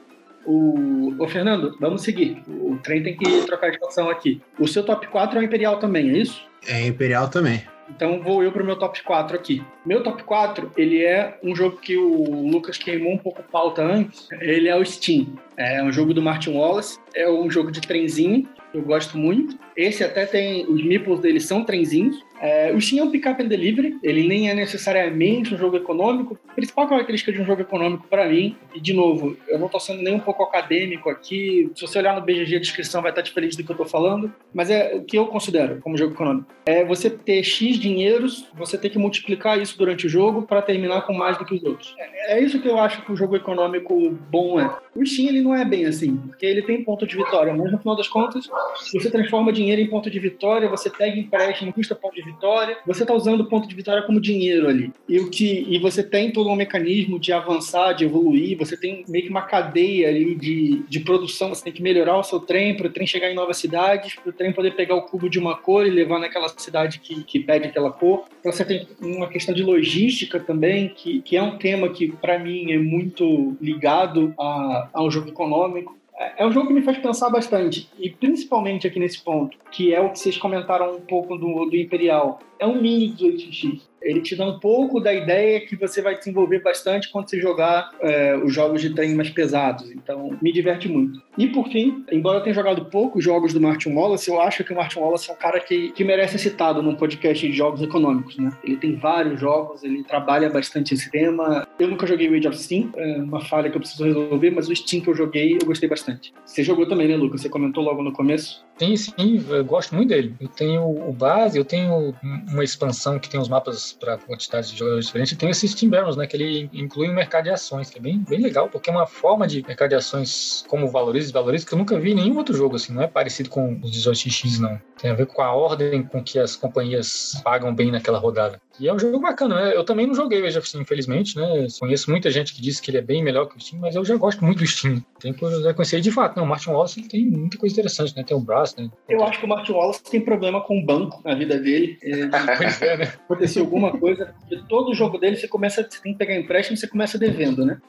O, o Fernando, vamos seguir. O trem tem que trocar de estação aqui. O seu top 4 é o Imperial também, é isso?
É Imperial também.
Então vou eu pro meu top 4 aqui. Meu top 4, ele é um jogo que o Lucas queimou um pouco pauta antes. Ele é o Steam. É um jogo do Martin Wallace. É um jogo de trenzinho. Eu gosto muito. Esse até tem. Os meeples dele são trenzinhos. É, o Steam é um pick-up and delivery, ele nem é necessariamente um jogo econômico. A principal característica de um jogo econômico para mim, e de novo, eu não estou sendo nem um pouco acadêmico aqui, se você olhar no BGG a descrição vai estar diferente do que eu estou falando, mas é o que eu considero como jogo econômico. É você ter X dinheiros, você ter que multiplicar isso durante o jogo para terminar com mais do que os outros. É, é, isso que eu acho que o jogo econômico bom é. O Steam ele não é bem assim, porque ele tem ponto de vitória, mas no final das contas, você transforma dinheiro em ponto de vitória, você pega empréstimo, custa ponto de vitória, você está usando ponto de vitória como dinheiro ali. E, o que, e você tem todo um mecanismo de avançar, de evoluir, você tem meio que uma cadeia ali de, de produção, você tem que melhorar o seu trem para o trem chegar em novas cidades, para o trem poder pegar o cubo de uma cor e levar naquela cidade que, que pede aquela cor. Então você tem uma questão de logística também, que, que é um tema que para mim é muito ligado a, ao jogo econômico é um jogo que me faz pensar bastante, e principalmente aqui nesse ponto, que é o que vocês comentaram um pouco do, do Imperial. É um mini 18x. Ele te dá um pouco da ideia que você vai desenvolver bastante quando você jogar é, os jogos de trem mais pesados. Então, me diverte muito. E por fim, embora eu tenha jogado poucos jogos do Martin Wallace, eu acho que o Martin Wallace é um cara que, que merece ser citado num podcast de jogos econômicos, né? Ele tem vários jogos, ele trabalha bastante esse tema. Eu nunca joguei o Age of Steam, é uma falha que eu preciso resolver, mas o Steam que eu joguei, eu gostei bastante. Você jogou também, né, Lucas? Você comentou logo no começo.
Tem sim, eu gosto muito dele. Eu tenho o base, eu tenho uma expansão que tem os mapas para quantidades de jogadores diferentes. E tem esse Steam Barrels, né? Que ele inclui um mercado de ações, que é bem, bem legal, porque é uma forma de mercado de ações como valoriza e que eu nunca vi em nenhum outro jogo, assim. Não é parecido com os 18x, não. Tem a ver com a ordem com que as companhias pagam bem naquela rodada. E é um jogo bacana, né? Eu também não joguei o Age of Steam, infelizmente, né? Conheço muita gente que diz que ele é bem melhor que o Steam, mas eu já gosto muito do Steam. Tem que reconhecer de fato. Não, o Martin Wallace ele tem muita coisa interessante, né? Tem o Brass, né?
Eu acho que o Martin Wallace tem problema com o banco na vida dele. É, (laughs) pois é, né? Aconteceu alguma coisa, porque todo jogo dele você começa, você tem que pegar empréstimo e você começa devendo, né?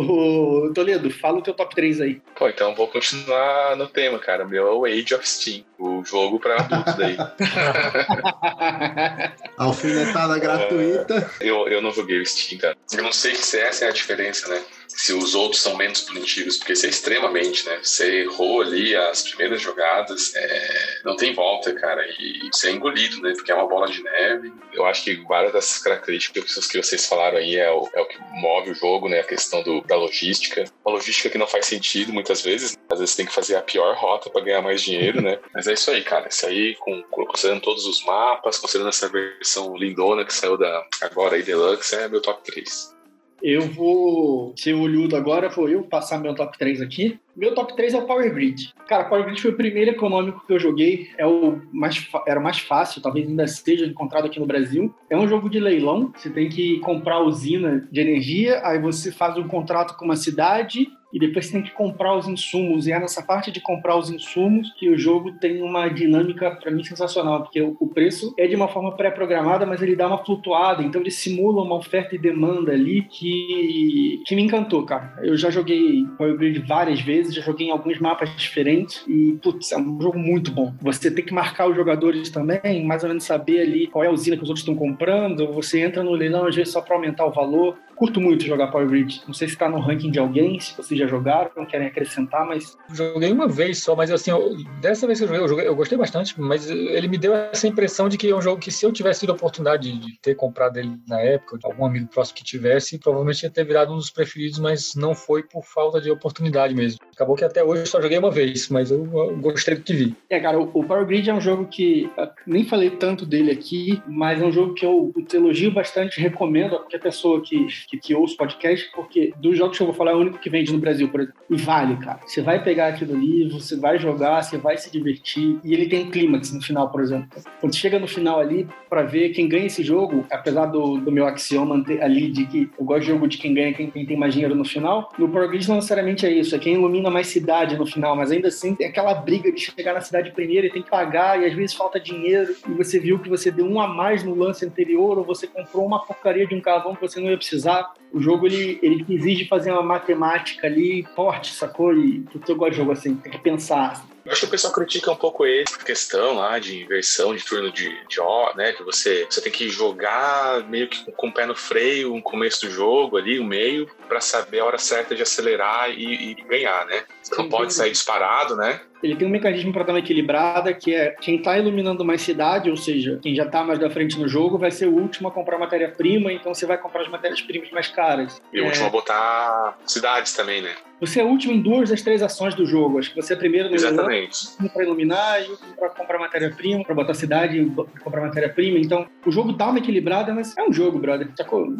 Ô, Toledo, fala o teu top 3 aí.
Pô, então vou continuar no tema, cara. Meu é o Age of Steam, o jogo pra adultos daí. (laughs)
Alfinetada gratuita.
Eu, eu não joguei o Steam, cara. Eu não sei se essa é a diferença, né? Se os outros são menos punitivos, porque você é extremamente, né? Você errou ali as primeiras jogadas, é, não tem volta, cara, e você é engolido, né? Porque é uma bola de neve. Eu acho que várias dessas características que vocês falaram aí é o, é o que move o jogo, né? A questão do, da logística. Uma logística que não faz sentido muitas vezes. Às vezes você tem que fazer a pior rota para ganhar mais dinheiro, né? (laughs) Mas é isso aí, cara. Isso aí, com, considerando todos os mapas, considerando essa versão lindona que saiu da agora aí, Deluxe, é meu top 3.
Eu vou ser olhudo agora, vou eu passar meu top 3 aqui. Meu top 3 é o Power Grid. Cara, Power Grid foi o primeiro econômico que eu joguei. É o mais, era o mais fácil, talvez ainda seja encontrado aqui no Brasil. É um jogo de leilão. Você tem que comprar usina de energia, aí você faz um contrato com uma cidade e depois você tem que comprar os insumos. E é nessa parte de comprar os insumos que o jogo tem uma dinâmica, para mim, sensacional, porque o preço é de uma forma pré-programada, mas ele dá uma flutuada, então ele simula uma oferta e demanda ali que, que me encantou, cara. Eu já joguei Power Grid várias vezes, já joguei em alguns mapas diferentes e, putz, é um jogo muito bom. Você tem que marcar os jogadores também, mais ou menos saber ali qual é a usina que os outros estão comprando, você entra no leilão às vezes só para aumentar o valor curto muito jogar Power Grid. Não sei se está no ranking de alguém, se vocês já jogaram, não querem acrescentar, mas.
Joguei uma vez só, mas assim, eu, dessa vez que eu joguei, eu joguei, eu gostei bastante, mas ele me deu essa impressão de que é um jogo que se eu tivesse tido a oportunidade de ter comprado ele na época, de algum amigo próximo que tivesse, provavelmente ia ter virado um dos preferidos, mas não foi por falta de oportunidade mesmo. Acabou que até hoje eu só joguei uma vez, mas eu, eu gostei do que vi.
É, cara, o, o Power Grid é um jogo que nem falei tanto dele aqui, mas é um jogo que eu, eu elogio bastante, recomendo a qualquer pessoa que que, que ouço podcast, porque dos jogos que eu vou falar é o único que vende no Brasil, por exemplo. E vale, cara. Você vai pegar aquilo ali, você vai jogar, você vai se divertir. E ele tem clímax no final, por exemplo. Quando chega no final ali, para ver quem ganha esse jogo, apesar do, do meu axioma ali de que eu gosto de jogo de quem ganha, quem, quem tem mais dinheiro no final, no Grid não necessariamente é isso. É quem ilumina mais cidade no final, mas ainda assim tem aquela briga de chegar na cidade primeiro e tem que pagar, e às vezes falta dinheiro, e você viu que você deu um a mais no lance anterior, ou você comprou uma porcaria de um carvão que você não ia precisar o jogo ele, ele exige fazer uma matemática ali forte, sacou? E eu gosto de jogo assim, tem que pensar.
Eu acho que o pessoal critica um pouco ele, a questão lá de inversão de turno de, de ó, né? Que você, você tem que jogar meio que com o pé no freio no começo do jogo ali, o meio, para saber a hora certa de acelerar e, e ganhar, né? Você não pode sair disparado, né?
Ele tem um mecanismo para dar uma equilibrada, que é quem está iluminando mais cidade, ou seja, quem já está mais da frente no jogo, vai ser o último a comprar matéria-prima, então você vai comprar as matérias-primas mais caras.
E o
É,
último a botar cidades também, né?
Você é o último em duas das três ações do jogo. Acho que você é primeiro no
Exatamente.
para iluminar e para comprar matéria-prima, para botar cidade e comprar matéria-prima. Então, o jogo dá uma equilibrada, mas é um jogo, brother. Sacou?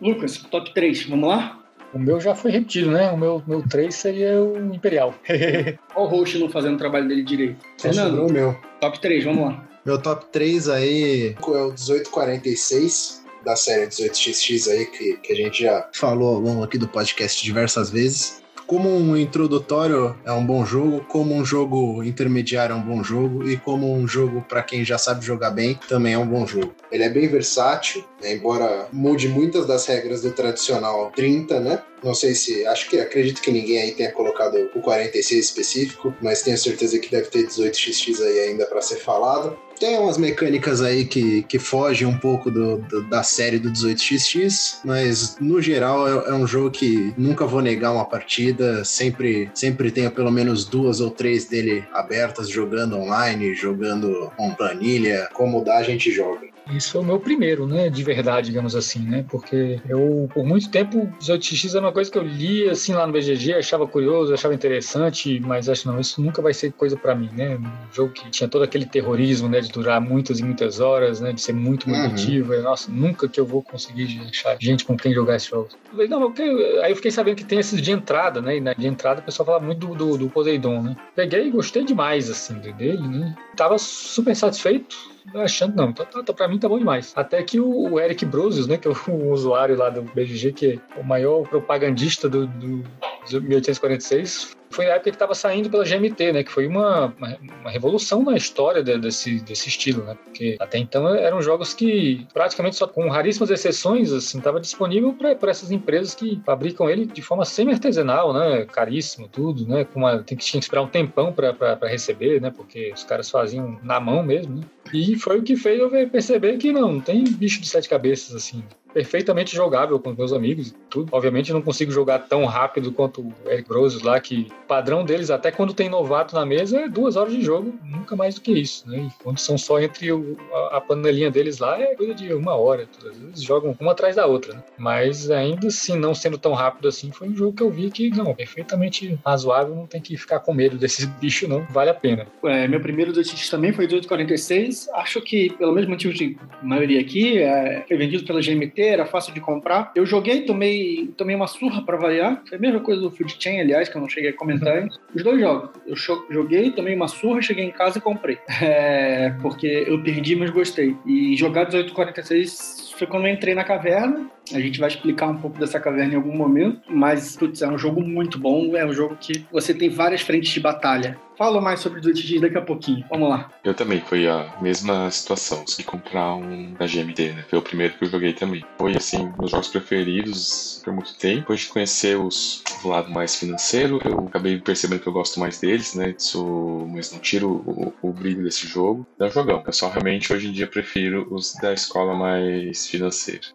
Lucas, top 3, vamos lá?
O meu já foi repetido, né? O meu, meu 3 seria o Imperial. (laughs)
Olha o host não fazendo o trabalho dele direito.
Só sobrou
Fernando,
o meu.
top 3, vamos lá.
Meu top 3 aí é o 1846 da série 18XX aí, que, que a gente já falou ao longo aqui do podcast diversas vezes. Como um introdutório é um bom jogo, como um jogo intermediário é um bom jogo e como um jogo para quem já sabe jogar bem também é um bom jogo. Ele é bem versátil, né, embora mude muitas das regras do tradicional 30, né? Não sei se. Acho que acredito que ninguém aí tenha colocado o 46 específico, mas tenho certeza que deve ter 18xx aí ainda para ser falado. Tem umas mecânicas aí que, que fogem um pouco do, do- da série do 18xx, mas no geral é, é um jogo que nunca vou negar uma partida. Sempre, sempre tenho pelo menos duas ou três dele abertas, jogando online, jogando com planilha. Como dá, a gente joga.
Isso foi o meu primeiro, né? De verdade, digamos assim, né? Porque eu, por muito tempo, 18x era uma coisa que eu lia, assim, lá no BGG, achava curioso, achava interessante, mas acho não, isso nunca vai ser coisa pra mim, né? Um jogo que tinha todo aquele terrorismo, né? De durar muitas e muitas horas, né? De ser muito
Uhum.
motivo. Nossa, nunca que eu vou conseguir achar gente com quem jogar esse jogo. Eu falei, não, eu- aí eu fiquei sabendo que tem esses de entrada, né? E na de entrada o pessoal fala muito do, do, do Poseidon, né? Peguei e gostei demais, assim, dele, né? Tava super satisfeito achando, não, tá, tá, pra mim tá bom demais. Até que o, o Eric Brusius, né, que é o, usuário lá do BGG, que é o maior propagandista do, do, do 1846, foi a época que estava saindo pela GMT, né, que foi uma, uma, uma revolução na história de- desse, desse estilo, né, porque até então eram jogos que praticamente só com raríssimas exceções, assim, estava disponível para essas empresas que fabricam ele de forma semi-artesanal, né, caríssimo, tudo, né, com uma, tem que, tinha que esperar um tempão para receber, né, porque os caras faziam na mão mesmo, né, e foi o que fez eu perceber que não, tem bicho de sete cabeças, assim. Perfeitamente jogável com meus amigos e tudo. Obviamente não consigo jogar tão rápido quanto o Eric Brosius lá, que padrão deles, até quando tem novato na mesa, é duas horas de jogo, nunca mais do que isso, né? E quando são só entre o- a, a panelinha deles lá, é coisa de uma hora. Às vezes jogam uma atrás da outra, né? Mas ainda assim, não sendo tão rápido assim, foi um jogo que eu vi que, não, perfeitamente razoável, não tem que ficar com medo (laughs) desse bicho, não. Vale a pena.
É, meu primeiro 18x também foi 1846. Acho que, pelo mesmo motivo de maioria aqui, é, foi vendido pela GMT, era fácil de comprar. Eu joguei, tomei, tomei uma surra pra variar. Foi a mesma coisa do Food Chain, aliás, que eu não cheguei a comentar antes. Os dois jogos. Eu joguei, tomei uma surra, cheguei em casa e comprei. É, porque eu perdi, mas gostei. E jogar 1846 foi quando eu entrei na caverna. A gente vai explicar um pouco dessa caverna em algum momento. Mas, putz, é um jogo muito bom. É um jogo que você tem várias frentes de batalha. Falo mais sobre 18x daqui a pouquinho. Vamos lá.
Eu também, foi a mesma situação. Consegui comprar um da GMT, né? Foi o primeiro que eu joguei também. Foi, assim, meus jogos preferidos por muito tempo. Depois de conhecer os, o lado mais financeiro, eu acabei percebendo que eu gosto mais deles, né? Isso, mas não tiro o, o brilho desse jogo. Um jogão. Eu só realmente, hoje em dia, prefiro os da escola mais financeira.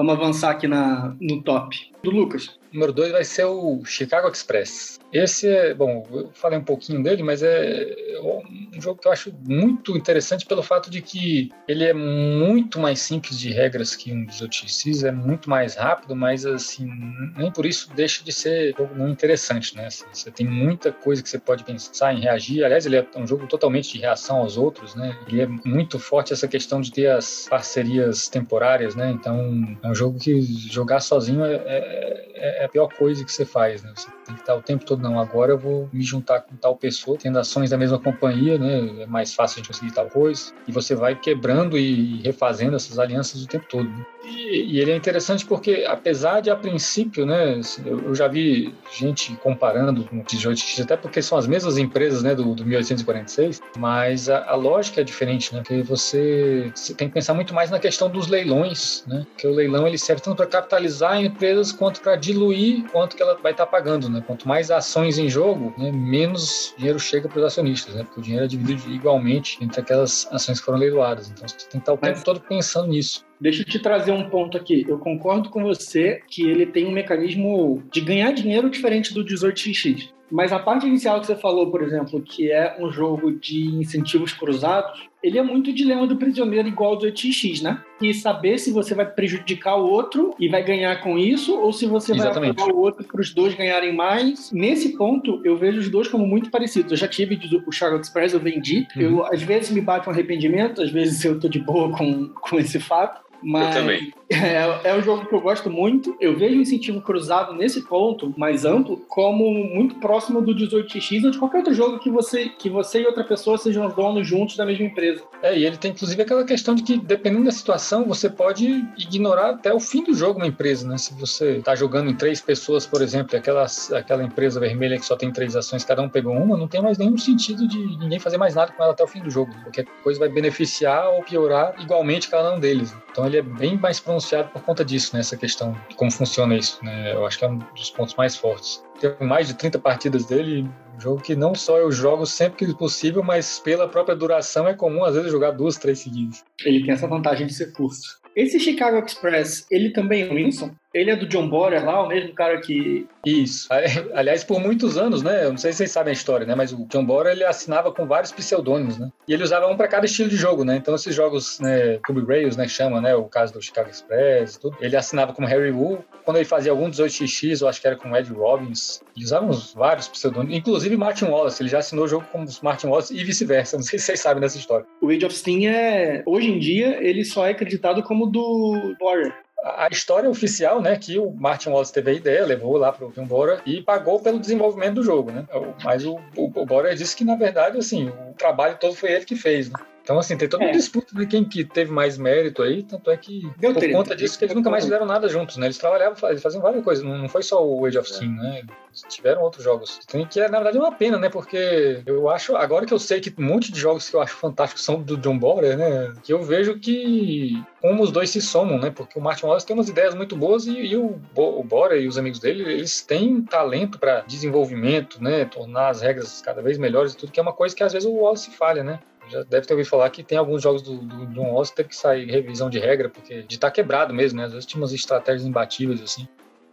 Vamos avançar aqui na, no top. Do Lucas.
Número 2 vai ser o Chicago Express. Esse é, bom, eu falei um pouquinho dele, mas é um jogo que eu acho muito interessante pelo fato de que ele é muito mais simples de regras que um 18x, é muito mais rápido, mas assim, nem por isso deixa de ser um interessante, né? Assim, você tem muita coisa que você pode pensar em reagir. Aliás, ele é um jogo totalmente de reação aos outros, né? Ele é muito forte essa questão de ter as parcerias temporárias, né? Então, é um jogo que jogar sozinho é, é, é a pior coisa que você faz, né? Você tem que estar o tempo todo, não, agora eu vou me juntar com tal pessoa, tendo ações da mesma companhia, né? É mais fácil de conseguir tal coisa. E você vai quebrando e refazendo essas alianças o tempo todo. né? E, e ele é interessante porque, apesar de a princípio, né? Eu, eu já vi gente comparando com o 18x, até porque são as mesmas empresas, né? Do, do 1846, mas a, a lógica é diferente, né? Porque você, você tem que pensar muito mais na questão dos leilões, né? Porque o leilão ele serve tanto para capitalizar empresas quanto para diluir quanto que ela vai estar pagando, né? Quanto mais ações em jogo, né, menos dinheiro chega para os acionistas, né? Porque o dinheiro é dividido igualmente entre aquelas ações que foram leiloadas. Então você tem que estar o tempo todo pensando nisso.
Deixa eu te trazer um ponto aqui. Eu concordo com você que ele tem um mecanismo de ganhar dinheiro diferente do 18xx. Mas a parte inicial que você falou, por exemplo, que é um jogo de incentivos cruzados, ele é muito dilema do prisioneiro igual ao do 18x, né? E saber se você vai prejudicar o outro e vai ganhar com isso, ou se você
Exatamente.
vai apoiar o outro para os dois ganharem mais. Nesse ponto, eu vejo os dois como muito parecidos. Eu já tive o Charlotte Express, eu vendi.
Uhum.
Eu, às vezes me bate um arrependimento, às vezes eu tô de boa com, com esse fato. Mas
Eu também. (laughs)
É, é um jogo que eu gosto muito. Eu vejo o incentivo cruzado nesse ponto mais amplo como muito próximo do 18x ou de qualquer outro jogo que você, que você e outra pessoa sejam os donos juntos da mesma empresa.
É, e ele tem inclusive aquela questão de que, dependendo da situação, você pode ignorar até o fim do jogo uma empresa, né? Se você está jogando em três pessoas, por exemplo, e aquela, aquela empresa vermelha que só tem três ações, cada um pegou uma, não tem mais nenhum sentido de ninguém fazer mais nada com ela até o fim do jogo. Qualquer coisa vai beneficiar ou piorar igualmente cada um deles. Então ele é bem mais pronunciado por conta disso, né? Questão de como funciona isso, né? Eu acho que é um dos pontos mais fortes. Tenho mais de 30 partidas dele, um jogo que não só eu jogo sempre que possível, mas pela própria duração é comum às vezes jogar duas, três seguidas.
Ele tem essa vantagem de ser curto. Esse Chicago Express, ele também é o Winston? Ele é do John Borer lá, o mesmo cara que.
Isso. Aliás, por muitos anos, né? Eu não sei se vocês sabem a história, né? Mas o John Borer ele assinava com vários pseudônimos, né? E ele usava um para cada estilo de jogo, né? Então esses jogos, né, Cube Rails, né, chama, né? O caso do Chicago Express, tudo. Ele assinava como Harry Wu. Quando ele fazia algum 18x, eu acho que era com Ed Robbins. Ele usava uns vários pseudônimos, inclusive Martin Wallace. Ele já assinou o jogo com Martin Wallace e vice-versa. Não sei se vocês sabem dessa história.
O Age of Steam é. Hoje em dia, ele só é acreditado como do Borer
a história oficial, né, que o Martin Wallace teve a ideia, levou lá para o John Bora e pagou pelo desenvolvimento do jogo, né? Mas o, o, o Bora disse que na verdade, assim, o trabalho todo foi ele que fez, né? Então, assim, tem toda uma
É.
disputa de quem que teve mais mérito aí, tanto é que,
Deu
por
treta.
conta disso, que eles nunca mais fizeram nada juntos, né? Eles trabalhavam, eles faziam várias coisas, não não foi só o Age of Steam, né? Eles tiveram outros jogos. Tem que, na verdade, é uma pena, né? Porque eu acho, agora que eu sei que um monte de jogos que eu acho fantásticos são do John Borer, né? Que eu vejo que como os dois se somam, né? Porque o Martin Wallace tem umas ideias muito boas e, e o, Bo, o Bora e os amigos dele, eles têm talento para desenvolvimento, né? Tornar as regras cada vez melhores e tudo, que é uma coisa que às vezes o Wallace falha, né? Já deve ter ouvido falar que tem alguns jogos do, do John Wallace que sair revisão de regra, porque de estar quebrado mesmo, né? Às vezes tinha umas estratégias imbatíveis, assim.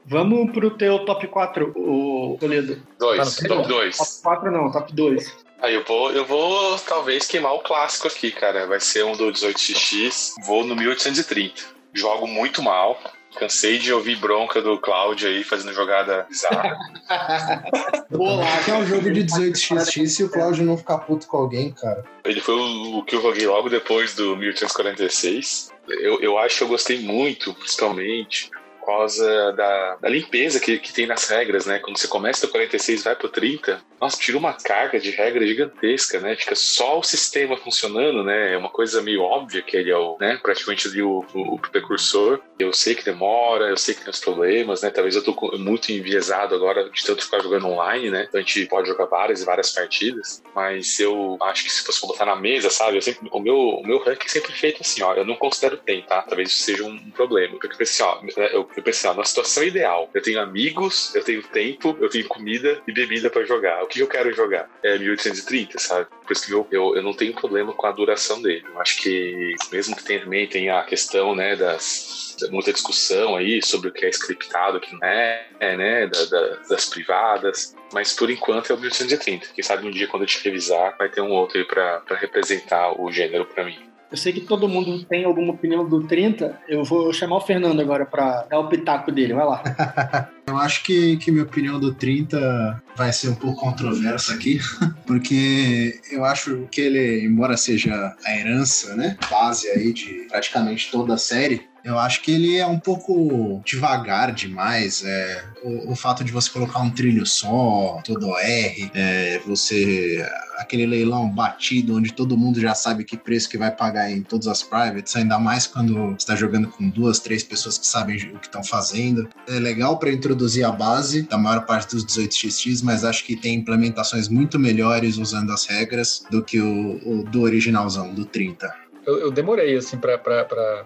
Vamos pro teu top 4, o Toledo.
Dois,
Tá
top dois.
Top 4 não, top 2.
Aí eu vou, eu vou talvez queimar o clássico aqui, cara. Vai ser um do 18x. Vou no 1830. Jogo muito mal. Cansei de ouvir bronca do Cláudio aí fazendo jogada bizarra. (laughs)
Boa
Que é um jogo de 18xx se o Cláudio não ficar puto com alguém, cara.
Ele foi o, o que eu joguei logo depois do 1846. Eu, eu acho que eu gostei muito, principalmente, causa da, da limpeza que, que tem nas regras, né? Quando você começa do 46 e vai pro 30, nossa, tira uma carga de regra gigantesca, né? Fica só o sistema funcionando, né? É uma coisa meio óbvia que ele é o, né? praticamente ali o, o, o precursor. Eu sei que demora, eu sei que tem os problemas, né? Talvez eu tô muito enviesado agora de tanto ficar jogando online, né? Então a gente pode jogar várias e várias partidas, mas eu acho que se fosse botar na mesa, sabe? Eu sempre, o, meu, o meu ranking é sempre feito assim, ó. Eu não considero tem, tá? Talvez isso seja um, problema. Porque eu pensei, ó, eu, eu pensei, ó, na situação ideal, eu tenho amigos, eu tenho tempo, eu tenho comida e bebida pra jogar. O que eu quero jogar? É 1830, sabe? Por isso que eu, eu, eu não tenho problema com a duração dele. Eu acho que, mesmo que tenha, também tenha a questão, né, das muita discussão aí sobre o que é scriptado, o que não é, é, né, da- da- das privadas, mas por enquanto é o 1830. Quem sabe um dia quando a gente revisar vai ter um outro aí pra representar o gênero pra mim.
Eu sei que todo mundo tem alguma opinião do 30. Eu vou chamar o Fernando agora pra dar o pitaco dele. Vai lá. (laughs)
Eu acho que, que minha opinião do 30 vai ser um pouco controversa aqui, (laughs) porque eu acho que ele, embora seja a herança, né, base aí de praticamente toda a série, eu acho que ele é um pouco devagar demais. É, o, o fato de você colocar um trilho só, todo OR, é, você. aquele leilão batido onde todo mundo já sabe que preço que vai pagar em todas as privates, ainda mais quando está jogando com duas, três pessoas que sabem o que estão fazendo. É legal para introduzir a base da maior parte dos 18xx, mas acho que tem implementações muito melhores usando as regras do que o, o do originalzão, do 30.
Eu, eu demorei, assim, pra,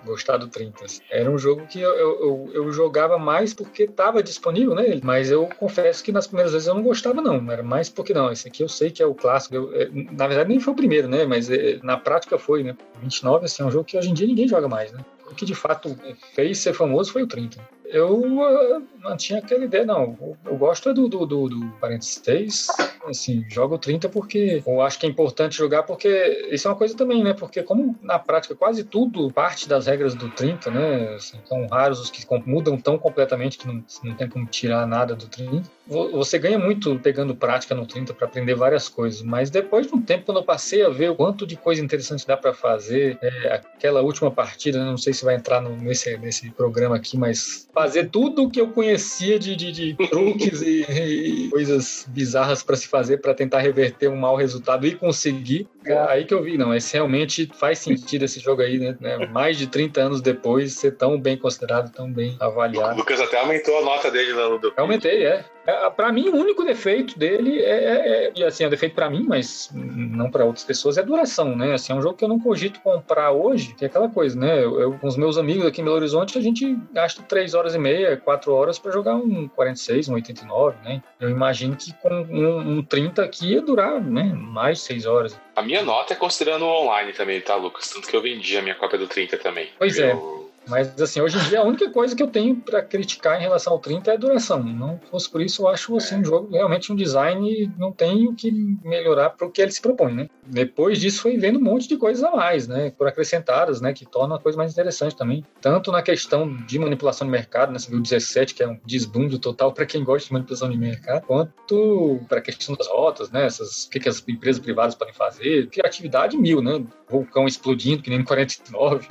gostar do 30. Assim. Era um jogo que eu, eu, eu jogava mais porque tava disponível né? mas eu confesso que nas primeiras vezes eu não gostava, não. Era mais porque, não, esse aqui eu sei que é o clássico. Eu, é, na verdade, nem foi o primeiro, né? Mas é, na prática foi, né? 29, assim, é um jogo que hoje em dia ninguém joga mais, né? O que de fato fez ser famoso foi o 30 eu uh, não tinha aquela ideia, não. Eu, gosto é do, do, do, do 46, assim, jogo 30 porque eu acho que é importante jogar porque isso é uma coisa também, né? Porque como na prática quase tudo parte das regras do 30, né? Assim, são raros os que mudam tão completamente que não, não tem como tirar nada do 30. Você ganha muito pegando prática no 30 para aprender várias coisas, mas depois de um tempo, quando eu passei a ver o quanto de coisa interessante dá para fazer, é, aquela última partida, não sei se vai entrar no, nesse, nesse programa aqui, mas fazer tudo o que eu conhecia de, de, de truques e, e, coisas bizarras para se fazer para tentar reverter um mau resultado e conseguir. É aí que eu vi, não, esse realmente faz sentido esse jogo aí, né? né mais de 30 anos depois, ser tão bem considerado, tão bem avaliado.
O Lucas até aumentou a nota dele lá no do.
Aumentei, é. É para mim, o único defeito dele é, é, é e assim, é um defeito para mim, mas não para outras pessoas, é a duração, né? Assim, é um jogo que eu não cogito comprar hoje, que é aquela coisa, né? Eu, eu com os meus amigos aqui em Belo Horizonte, a gente gasta 3 horas e meia, 4 horas para jogar um 46, um 89, né? Eu imagino que com um, um 30 aqui ia durar, né? Mais 6 horas.
A minha nota é considerando online também, tá, Lucas? Tanto que eu vendi a minha cópia do 30 também.
Pois é. eu... é. Mas, assim, hoje em dia a única coisa que eu tenho para criticar em relação ao 30 é a duração. Não fosse por isso, eu acho assim, um jogo realmente um design não tem o que melhorar para o que ele se propõe, né? Depois disso foi vendo um monte de coisas a mais, né? Por acrescentadas, né? Que torna a coisa mais interessante também. Tanto na questão de manipulação de mercado, né? Você viu o 17, que é um desbundo total para quem gosta de manipulação de mercado, quanto para a questão das rotas, né? Essas, o que, que as empresas privadas podem fazer. Criatividade mil, né? Vulcão explodindo, que nem no 49.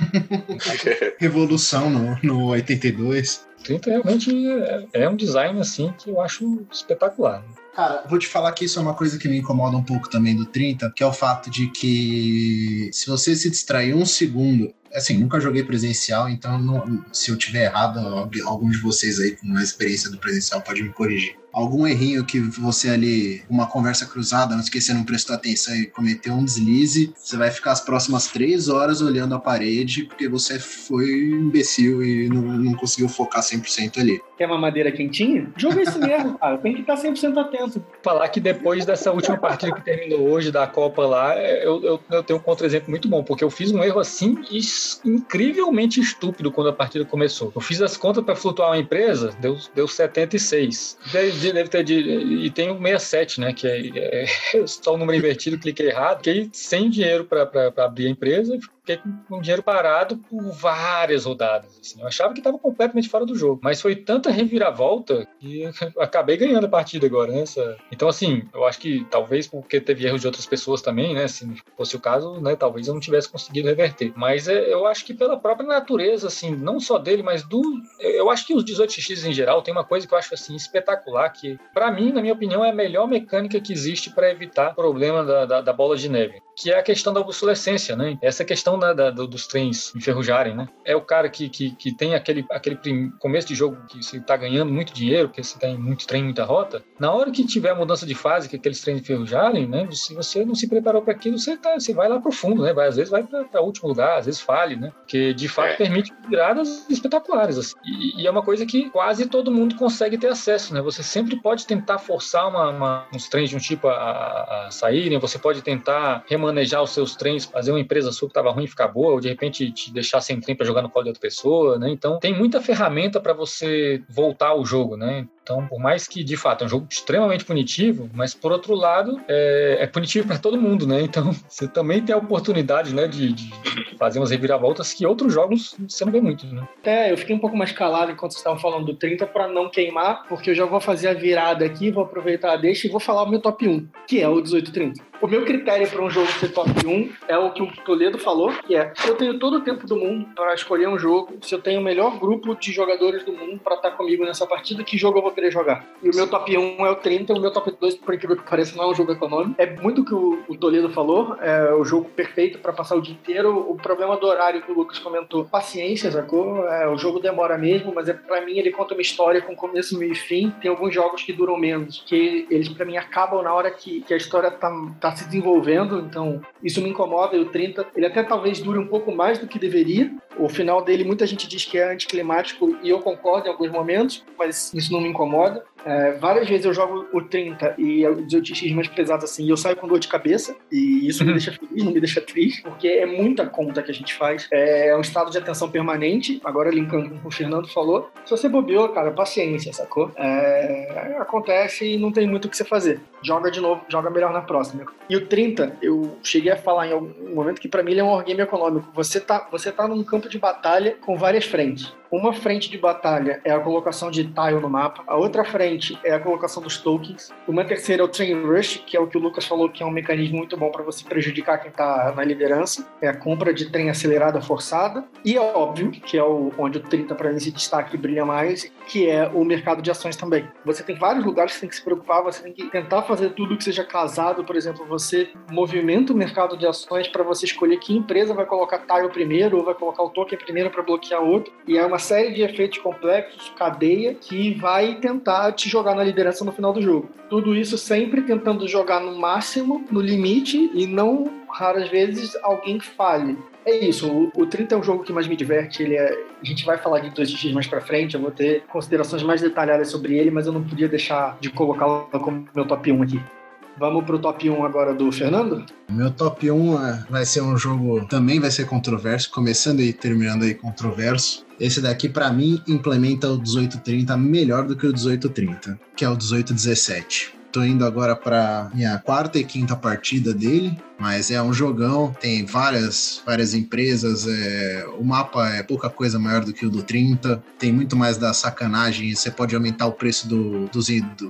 Revolução (laughs) (laughs) no, no 82.
30 realmente é, é um design assim que eu acho espetacular.
Cara, vou te falar que isso é uma coisa que me incomoda um pouco também do 30, que é o fato de que se você se distrair um segundo assim, nunca joguei presencial, então não, se eu tiver errado, algum de vocês aí com a experiência do presencial pode me corrigir algum errinho que você ali, uma conversa cruzada, não esquecer, não prestou atenção e cometeu um deslize, você vai ficar as próximas três horas olhando a parede porque você foi imbecil e não, não conseguiu focar 100% ali.
Quer uma madeira quentinha? Joga esse mesmo, cara. Tem que estar 100% atento.
Falar que depois dessa última partida que terminou hoje da Copa lá, eu, eu, eu tenho um contra-exemplo muito bom, porque eu fiz um erro assim incrivelmente estúpido quando a partida começou. Eu fiz as contas para flutuar uma empresa, deu, deu 76. Daí, deve ter de, e tem o 67, né? Que é, é (laughs) só o número invertido, cliquei errado, fiquei sem dinheiro para abrir a empresa, fiquei com o dinheiro parado por várias rodadas. Assim. Eu achava que estava completamente fora do jogo, mas foi tanta reviravolta que (laughs) acabei ganhando a partida agora, né? Então, assim, eu acho que talvez porque teve erros de outras pessoas também, né? Se fosse o caso, né? Talvez eu não tivesse conseguido reverter. Mas é, eu acho que pela própria natureza, assim, não só dele, mas do. Eu acho que os 18x em geral tem uma coisa que eu acho assim espetacular, que para mim, na minha opinião, é a melhor mecânica que existe para evitar o problema da, da, da bola de neve que é a questão da obsolescência, né? Essa questão da, da, dos trens enferrujarem, né? É o cara que, que, que tem aquele, aquele começo de jogo que você está ganhando muito dinheiro, porque você tem muito trem, muita rota. Na hora que tiver a mudança de fase, que aqueles trens enferrujarem, né? Se você não se preparou para aquilo, você, tá, você vai lá pro fundo, né? Vai, às vezes vai para último lugar, às vezes fale, né? Porque de fato é. permite viradas espetaculares. Assim. E, e, é uma coisa que quase todo mundo consegue ter acesso, né? Você sempre pode tentar forçar uma, uma, uns trens de um tipo a, a saírem, você pode tentar remanejar os seus trens, fazer uma empresa sua que estava ruim ficar boa, ou de repente te deixar sem trem para jogar no colo de outra pessoa, né? Então tem muita ferramenta para você voltar ao jogo, né? Então, por mais que de fato é um jogo extremamente punitivo, mas por outro lado é, é punitivo para todo mundo, né? Então (laughs) você também tem a oportunidade, né, de, de, fazer umas reviravoltas que outros jogos você não vê muito, né?
É, eu fiquei um pouco mais calado enquanto vocês estavam falando do 30 para não queimar, porque eu já vou fazer a virada aqui, vou aproveitar a deixa e vou falar o meu top 1, que é o 1830. O meu critério para um jogo ser top 1 é o que o Toledo falou, que é se eu tenho todo o tempo do mundo para escolher um jogo, se eu tenho o melhor grupo de jogadores do mundo para estar comigo nessa partida, que jogo eu vou querer jogar. E o meu top 1 é o 30, o meu top 2, por incrível que pareça, não é um jogo econômico. É muito o que o, Toledo falou, é o jogo perfeito para passar o dia inteiro. O problema do horário que o Lucas comentou, paciência, sacou? É, o jogo demora mesmo, mas é, para mim ele conta uma história com começo, meio e fim. Tem alguns jogos que duram menos, que eles para mim acabam na hora que, que a história tá, tá se desenvolvendo, então isso me incomoda. E o 30, ele até talvez dure um pouco mais do que deveria. O final dele, muita gente diz que é anticlimático e eu concordo em alguns momentos, mas isso não me incomoda incomoda. É, várias vezes eu jogo o 30 e o 18x mais pesado assim, e eu saio com dor de cabeça, e isso me uhum. deixa feliz, não me deixa triste, porque é muita conta que a gente faz. É um estado de atenção permanente, agora linkando com o que o Fernando falou. Se você bobeou, cara, paciência, sacou? É, acontece e não tem muito o que você fazer. Joga de novo, joga melhor na próxima. E o 30, eu cheguei a falar em algum momento que para mim ele é um wargame econômico. Você tá, você tá num campo de batalha com várias frentes. Uma frente de batalha é a colocação de tile no mapa, a outra frente é a colocação dos tokens, uma terceira é o train rush, que é o que o Lucas falou que é um mecanismo muito bom para você prejudicar quem está na liderança, é a compra de trem acelerada forçada, e é óbvio que é o, onde o 30 para mim se e brilha mais, que é o mercado de ações também. Você tem vários lugares que você tem que se preocupar, você tem que tentar fazer tudo que seja casado, por exemplo, você movimenta o mercado de ações para você escolher que empresa vai colocar tile primeiro ou vai colocar o token primeiro para bloquear outro, e é uma série de efeitos complexos, cadeia, que vai tentar te jogar na liderança no final do jogo. Tudo isso sempre tentando jogar no máximo, no limite, e não raras vezes alguém falhe. É isso, o, o 30 é o jogo que mais me diverte, ele é, a gente vai falar de 2x mais pra frente, eu vou ter considerações mais detalhadas sobre ele, mas eu não podia deixar de colocá-lo como meu top 1 aqui. Vamos pro top 1 agora do Fernando?
Meu top 1 é, vai ser um jogo também vai ser controverso, começando e terminando aí controverso. Esse daqui, para mim, implementa o 1830 melhor do que o 1830, que é o 1817. Tô indo agora para minha quarta e quinta partida dele, mas é um jogão, tem várias, várias empresas, é, o mapa é pouca coisa maior do que o do 30, tem muito mais da sacanagem, você pode aumentar o preço do, dos,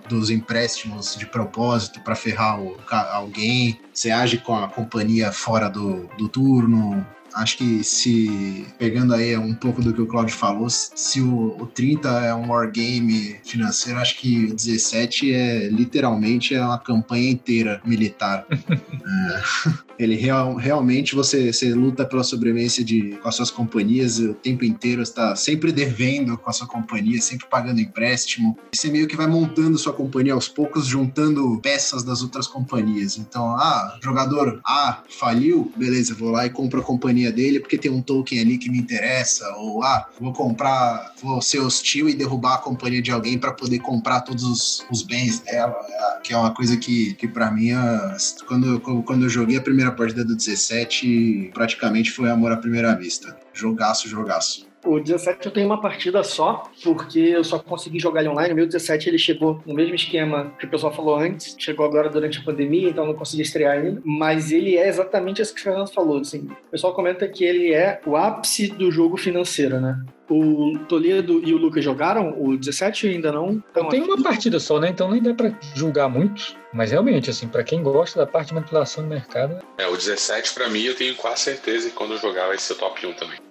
dos empréstimos de propósito para ferrar o, alguém, você age com a companhia fora do, do turno, Acho que se, pegando aí um pouco do que o Claudio falou, se o, o 30 é um wargame financeiro, acho que o 17 é literalmente é uma campanha inteira militar. (laughs) é. Ele real, realmente você, você luta pela sobrevivência de, com as suas companhias o tempo inteiro, está sempre devendo com a sua companhia, sempre pagando empréstimo. Você meio que vai montando sua companhia aos poucos, juntando peças das outras companhias. Então, ah, jogador A faliu, beleza, vou lá e compro a companhia dele porque tem um token ali que me interessa. Ou ah, vou comprar, vou ser hostil e derrubar a companhia de alguém para poder comprar todos os, os bens dela, que é uma coisa que, que para mim, quando, quando eu joguei a primeira primeira partida do 17 praticamente foi amor à primeira vista. Jogaço, jogaço.
O 17 eu tenho uma partida só, porque eu só consegui jogar ele online. O meu 17 ele chegou no mesmo esquema que o pessoal falou antes, chegou agora durante a pandemia, então não consegui estrear ainda. Mas ele é exatamente isso que o Fernando falou. Assim, o pessoal comenta que ele é o ápice do jogo financeiro, né? O Toledo e o Lucas jogaram o 17 ainda não?
Eu tenho uma partida só, né? Então nem dá para julgar muito. Mas realmente, assim, para quem gosta da parte de manipulação do mercado.
É, o 17 para mim eu tenho quase certeza que quando eu jogar vai ser top 1 também.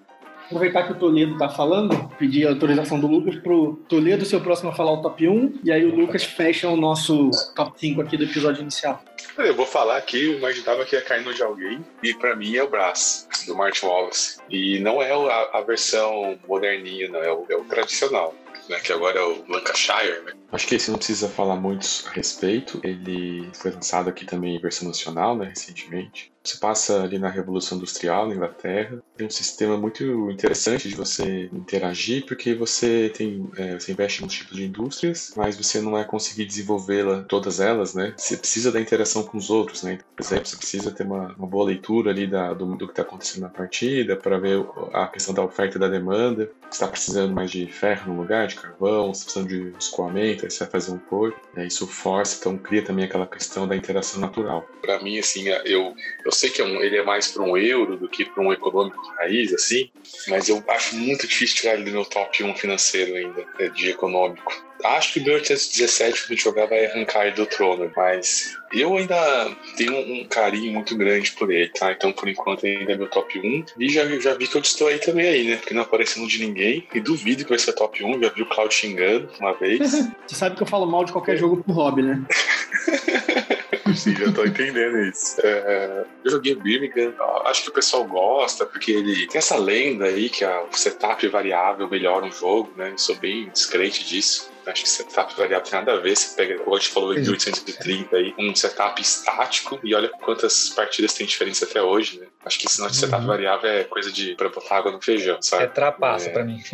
Aproveitar que o Toledo tá falando, pedir a autorização do Lucas pro Toledo ser o próximo a falar o top 1, e aí o Lucas fecha o nosso top 5 aqui do episódio inicial.
Eu vou falar aqui, eu imaginava que ia cair no de alguém, e para mim é o Brás, do Martin Wallace. E não é a, a versão moderninha, não, é o, é o tradicional né, que agora é o Lancashire. Né?
Acho que esse não precisa falar muito a respeito. Ele foi lançado aqui também em versão nacional, né, recentemente. Você passa ali na Revolução Industrial na Inglaterra. Tem um sistema muito interessante de você interagir, porque você tem é, você investe em uns tipos de indústrias, mas você não vai conseguir desenvolvê-la todas elas, né? Você precisa da interação com os outros, né? Por exemplo, você precisa ter uma, uma boa leitura ali da, do, do que está acontecendo na partida para ver a questão da oferta e da demanda. Você está precisando mais de ferro no lugar, de carvão, você está precisando de escoamento, você vai fazer um porco. Né? Isso força, então cria também aquela questão da interação natural.
Para mim, assim, eu, eu
Eu sei que é um, ele é mais para um euro do que para um econômico raiz, assim, mas eu acho muito difícil tirar ele do meu top 1 financeiro ainda, né, de econômico. Acho que o 1817, quando jogar, vai arrancar ele do trono, mas eu ainda tenho um carinho muito grande por ele, tá? Então, por enquanto, ainda é meu top 1. E já, já vi que eu estou aí também aí, né? Porque não aparecendo de ninguém. E duvido que vai ser top 1. Já vi o Claudio xingando uma vez. (laughs)
Você sabe que eu falo mal de qualquer jogo pro hobby, né? (laughs)
Sim, já tô entendendo isso. É, eu joguei Birmingham, acho que o pessoal gosta, porque ele tem essa lenda aí que a, o setup variável melhora um jogo, né? Eu sou bem descrente disso. Acho que setup variável tem nada a ver. Você pega, como a gente falou em 1830 aí, um setup estático e olha quantas partidas tem diferença até hoje, né? Acho que esse de setup uhum. variável é coisa de pra botar água no feijão, sabe?
É trapaça é... pra mim. (laughs)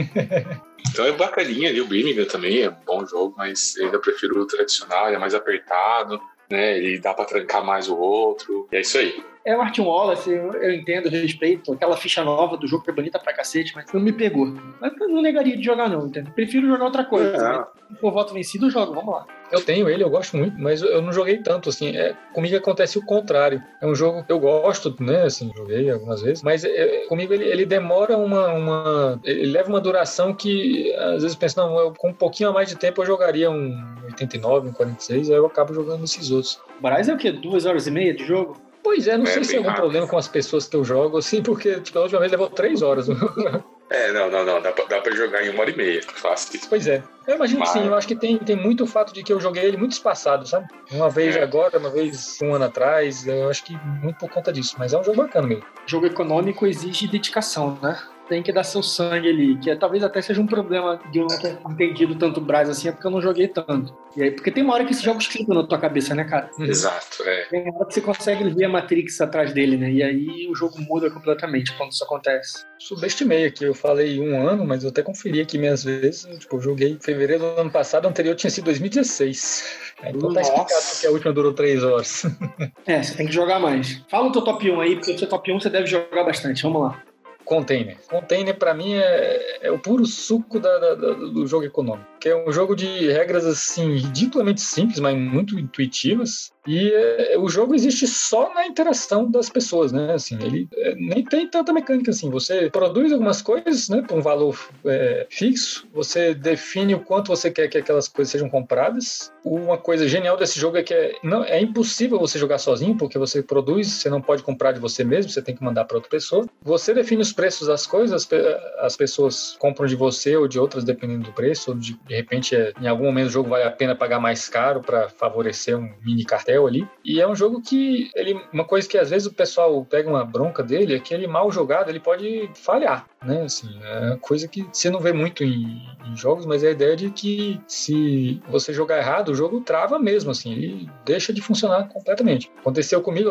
Então é bacaninha ali, o Birmingham também é um bom jogo, mas eu ainda prefiro o tradicional, ele é mais apertado né? Ele dá para trancar mais o outro. E é isso aí.
É o Martin Wallace, eu, eu entendo, respeito. Aquela ficha nova do jogo que é bonita pra cacete, mas não me pegou. Mas eu não negaria de jogar, não, entendo. Prefiro jogar outra coisa. É. Se for voto vencido, eu jogo, vamos lá.
Eu tenho ele, eu gosto muito, mas eu não joguei tanto, assim. É, comigo acontece o contrário. É um jogo que eu gosto, né? Assim, joguei algumas vezes, mas é, comigo ele, ele demora uma, uma. Ele leva uma duração que às vezes eu penso, não, eu, com um pouquinho a mais de tempo eu jogaria um 89, um 46, aí eu acabo jogando esses outros.
Braz é o quê? Duas horas e meia de jogo?
Pois é, não é, sei se é algum rápido. problema com as pessoas que eu jogo, assim, porque tipo, a última vez levou três horas.
É, não, não, não. Dá pra, dá pra jogar em uma hora e meia. Fácil.
Pois é. Eu imagino Mas... que sim. Eu acho que tem, tem muito o fato de que eu joguei ele muito espaçado, sabe? Uma vez é. agora, uma vez um ano atrás. Eu acho que muito por conta disso. Mas é um jogo bacana mesmo.
Jogo econômico exige dedicação, né? Tem que dar seu sangue ali, que é, talvez até seja um problema de eu não ter entendido tanto Braz assim, é porque eu não joguei tanto. E aí, porque tem uma hora que esse jogo escrito na tua cabeça, né, cara?
Uhum. Exato, é.
Tem uma hora que você consegue ver a Matrix atrás dele, né? E aí o jogo muda completamente quando isso acontece.
Subestimei aqui, eu falei um ano, mas eu até conferi aqui minhas vezes. Tipo, eu joguei em fevereiro do ano passado, o anterior tinha sido 2016. Então tá explicado porque a última durou três horas. (laughs)
é, você tem que jogar mais. Fala o teu top 1 aí, porque o seu top 1 você deve jogar bastante. Vamos lá.
Container. Container, para mim, é, é, o puro suco da, da, do jogo econômico. Que é um jogo de regras, assim, ridiculamente simples, mas muito intuitivas. E é, o jogo existe só na interação das pessoas, né? Assim, ele é, nem tem tanta mecânica assim. Você produz algumas coisas, né, por um valor é, fixo. Você define o quanto você quer que aquelas coisas sejam compradas. Uma coisa genial desse jogo é que é, não, é impossível você jogar sozinho, porque você produz, você não pode comprar de você mesmo, você tem que mandar para outra pessoa. Você define os preços das coisas, as pessoas compram de você ou de outras, dependendo do preço. Ou de, de repente, é, em algum momento, o jogo vale a pena pagar mais caro para favorecer um mini cartel ali. E é um jogo que ele, uma coisa que às vezes o pessoal pega uma bronca dele é que ele mal jogado ele pode falhar, né? Assim, é coisa que você não vê muito em, em jogos, mas é a ideia de que se você jogar errado, o jogo trava mesmo, assim, ele deixa de funcionar completamente. Aconteceu comigo,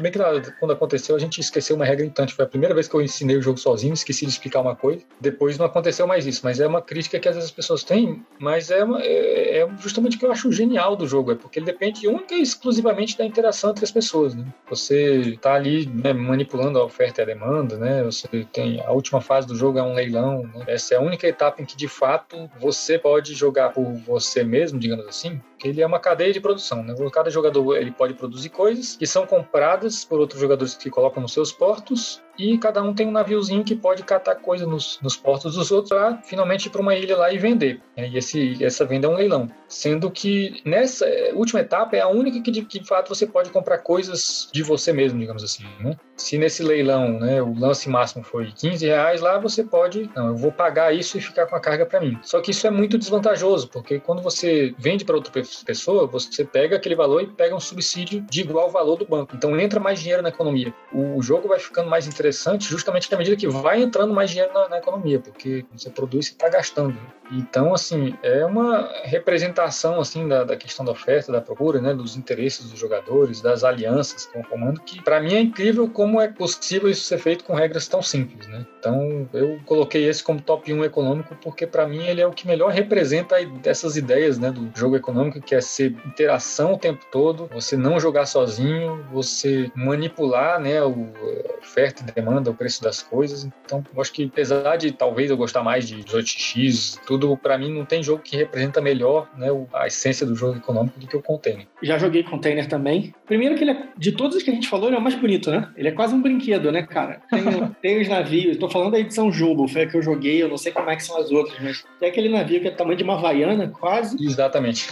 bem que quando aconteceu a gente esqueceu uma regra importante. Foi a primeira vez que eu ensinei o jogo sozinho, esqueci de explicar uma coisa. Depois não aconteceu mais isso, mas é uma crítica que às vezes as pessoas têm, mas é, é, é justamente o que eu acho genial do jogo, é porque ele depende única e exclusivamente da interação entre as pessoas, né? Você está ali né, manipulando a oferta e a demanda, né? Você tem a última fase do jogo é um leilão, né? Essa é a única etapa em que de fato você pode jogar por você mesmo, digamos assim, ele é uma cadeia de produção, né? Cada jogador ele pode produzir coisas que são compradas por outros jogadores que colocam nos seus portos e cada um tem um naviozinho que pode catar coisa nos, nos portos dos outros para finalmente para uma ilha lá e vender. Né? E esse, essa venda é um leilão. Sendo que nessa última etapa é a única que de, que de fato você pode comprar coisas de você mesmo, digamos assim. Né? Se nesse leilão né, o lance máximo foi 15 reais, lá você pode, não, eu vou pagar isso e ficar com a carga para mim. Só que isso é muito desvantajoso, porque quando você vende para outra pessoa, você pega aquele valor e pega um subsídio de igual valor do banco. Então entra mais dinheiro na economia. O, o jogo vai ficando mais interessante interessante justamente na medida que vai entrando mais dinheiro na, na economia, porque você produz, você está gastando. Então, assim, é uma representação assim da, da, questão da oferta, da procura, né, dos interesses dos jogadores, das alianças que estão formando, que para mim é incrível como é possível isso ser feito com regras tão simples, né? Então, eu coloquei esse como top 1 econômico porque para mim ele é o que melhor representa essas ideias, né, do jogo econômico, que é ser interação o tempo todo, você não jogar sozinho, você manipular, né, a oferta e demanda, o preço das coisas. Então, eu acho que apesar de talvez eu gostar mais de 18x, tudo para mim não tem jogo que representa melhor né, a essência do jogo econômico do que o container.
Já joguei container também. Primeiro que ele é, de todos os que a gente falou, ele é o mais bonito, né? Ele é quase um brinquedo, né, cara? Tem, (laughs) tem os navios, estou falando da edição Jumbo, foi a que eu joguei, eu não sei como é que são as outras, mas tem aquele navio que é do tamanho de uma Havaiana, quase.
Exatamente.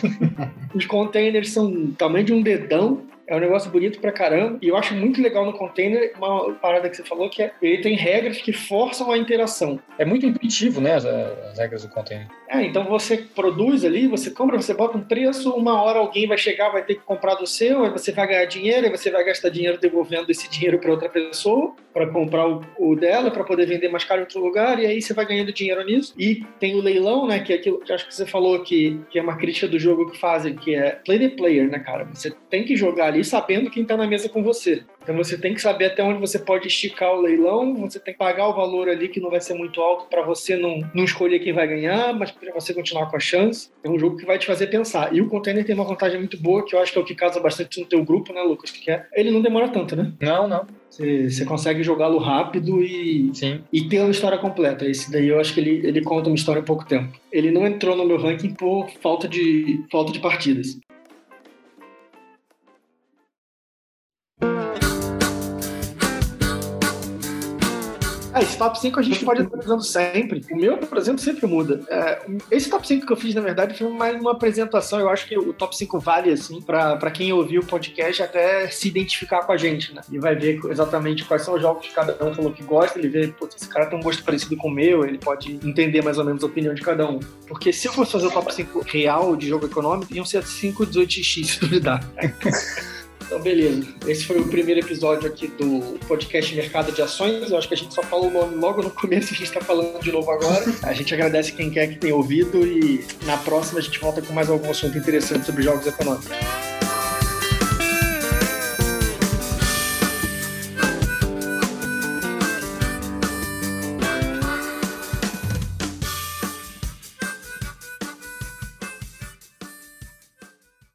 os containers são do tamanho de um dedão, é um negócio bonito pra caramba. E eu acho muito legal no container uma parada que você falou, que é ele tem regras que forçam a interação.
É muito intuitivo, né, as, as regras do container.
É, então você produz ali, você compra, você bota um preço, uma hora alguém vai chegar, vai ter que comprar do seu, aí você vai ganhar dinheiro, aí você vai gastar dinheiro devolvendo esse dinheiro para outra pessoa, para comprar o, o dela, para poder vender mais caro em outro lugar, e aí você vai ganhando dinheiro nisso. E tem o leilão, né, que é aquilo que acho que você falou que, que é uma crítica do jogo que fazem, que é play the player, né, cara? Você tem que jogar ali sabendo quem tá na mesa com você. Então você tem que saber até onde você pode esticar o leilão, você tem que pagar o valor ali que não vai ser muito alto para você não, não escolher quem vai ganhar, mas para você continuar com a chance. É um jogo que vai te fazer pensar. E o container tem uma vantagem muito boa, que eu acho que é o que casa bastante no teu grupo, né, Lucas? Que é, ele não demora tanto, né?
Não, não.
Você, você consegue jogá-lo rápido e,
Sim.
e ter uma história completa. Esse daí eu acho que ele, ele conta uma história em pouco tempo. Ele não entrou no meu ranking por falta de, falta de partidas. Esse top 5 a gente pode usando sempre. O meu, por exemplo, sempre muda. É, esse top 5 que eu fiz, na verdade, foi mais uma apresentação. Eu acho que o top 5 vale, assim, para quem ouviu o podcast até se identificar com a gente, né? E vai ver exatamente quais são os jogos que cada um falou que gosta. Ele vê, putz, esse cara tem um gosto parecido com o meu, ele pode entender mais ou menos a opinião de cada um. Porque se eu fosse fazer o top 5 real de jogo econômico, iam ser 5 18x, se duvidar. Então, beleza. Esse foi o primeiro episódio aqui do podcast Mercado de Ações. Eu acho que a gente só falou o nome logo no começo, a gente está falando de novo agora. A gente agradece quem quer que tenha ouvido e na próxima a gente volta com mais algum assunto interessante sobre jogos econômicos.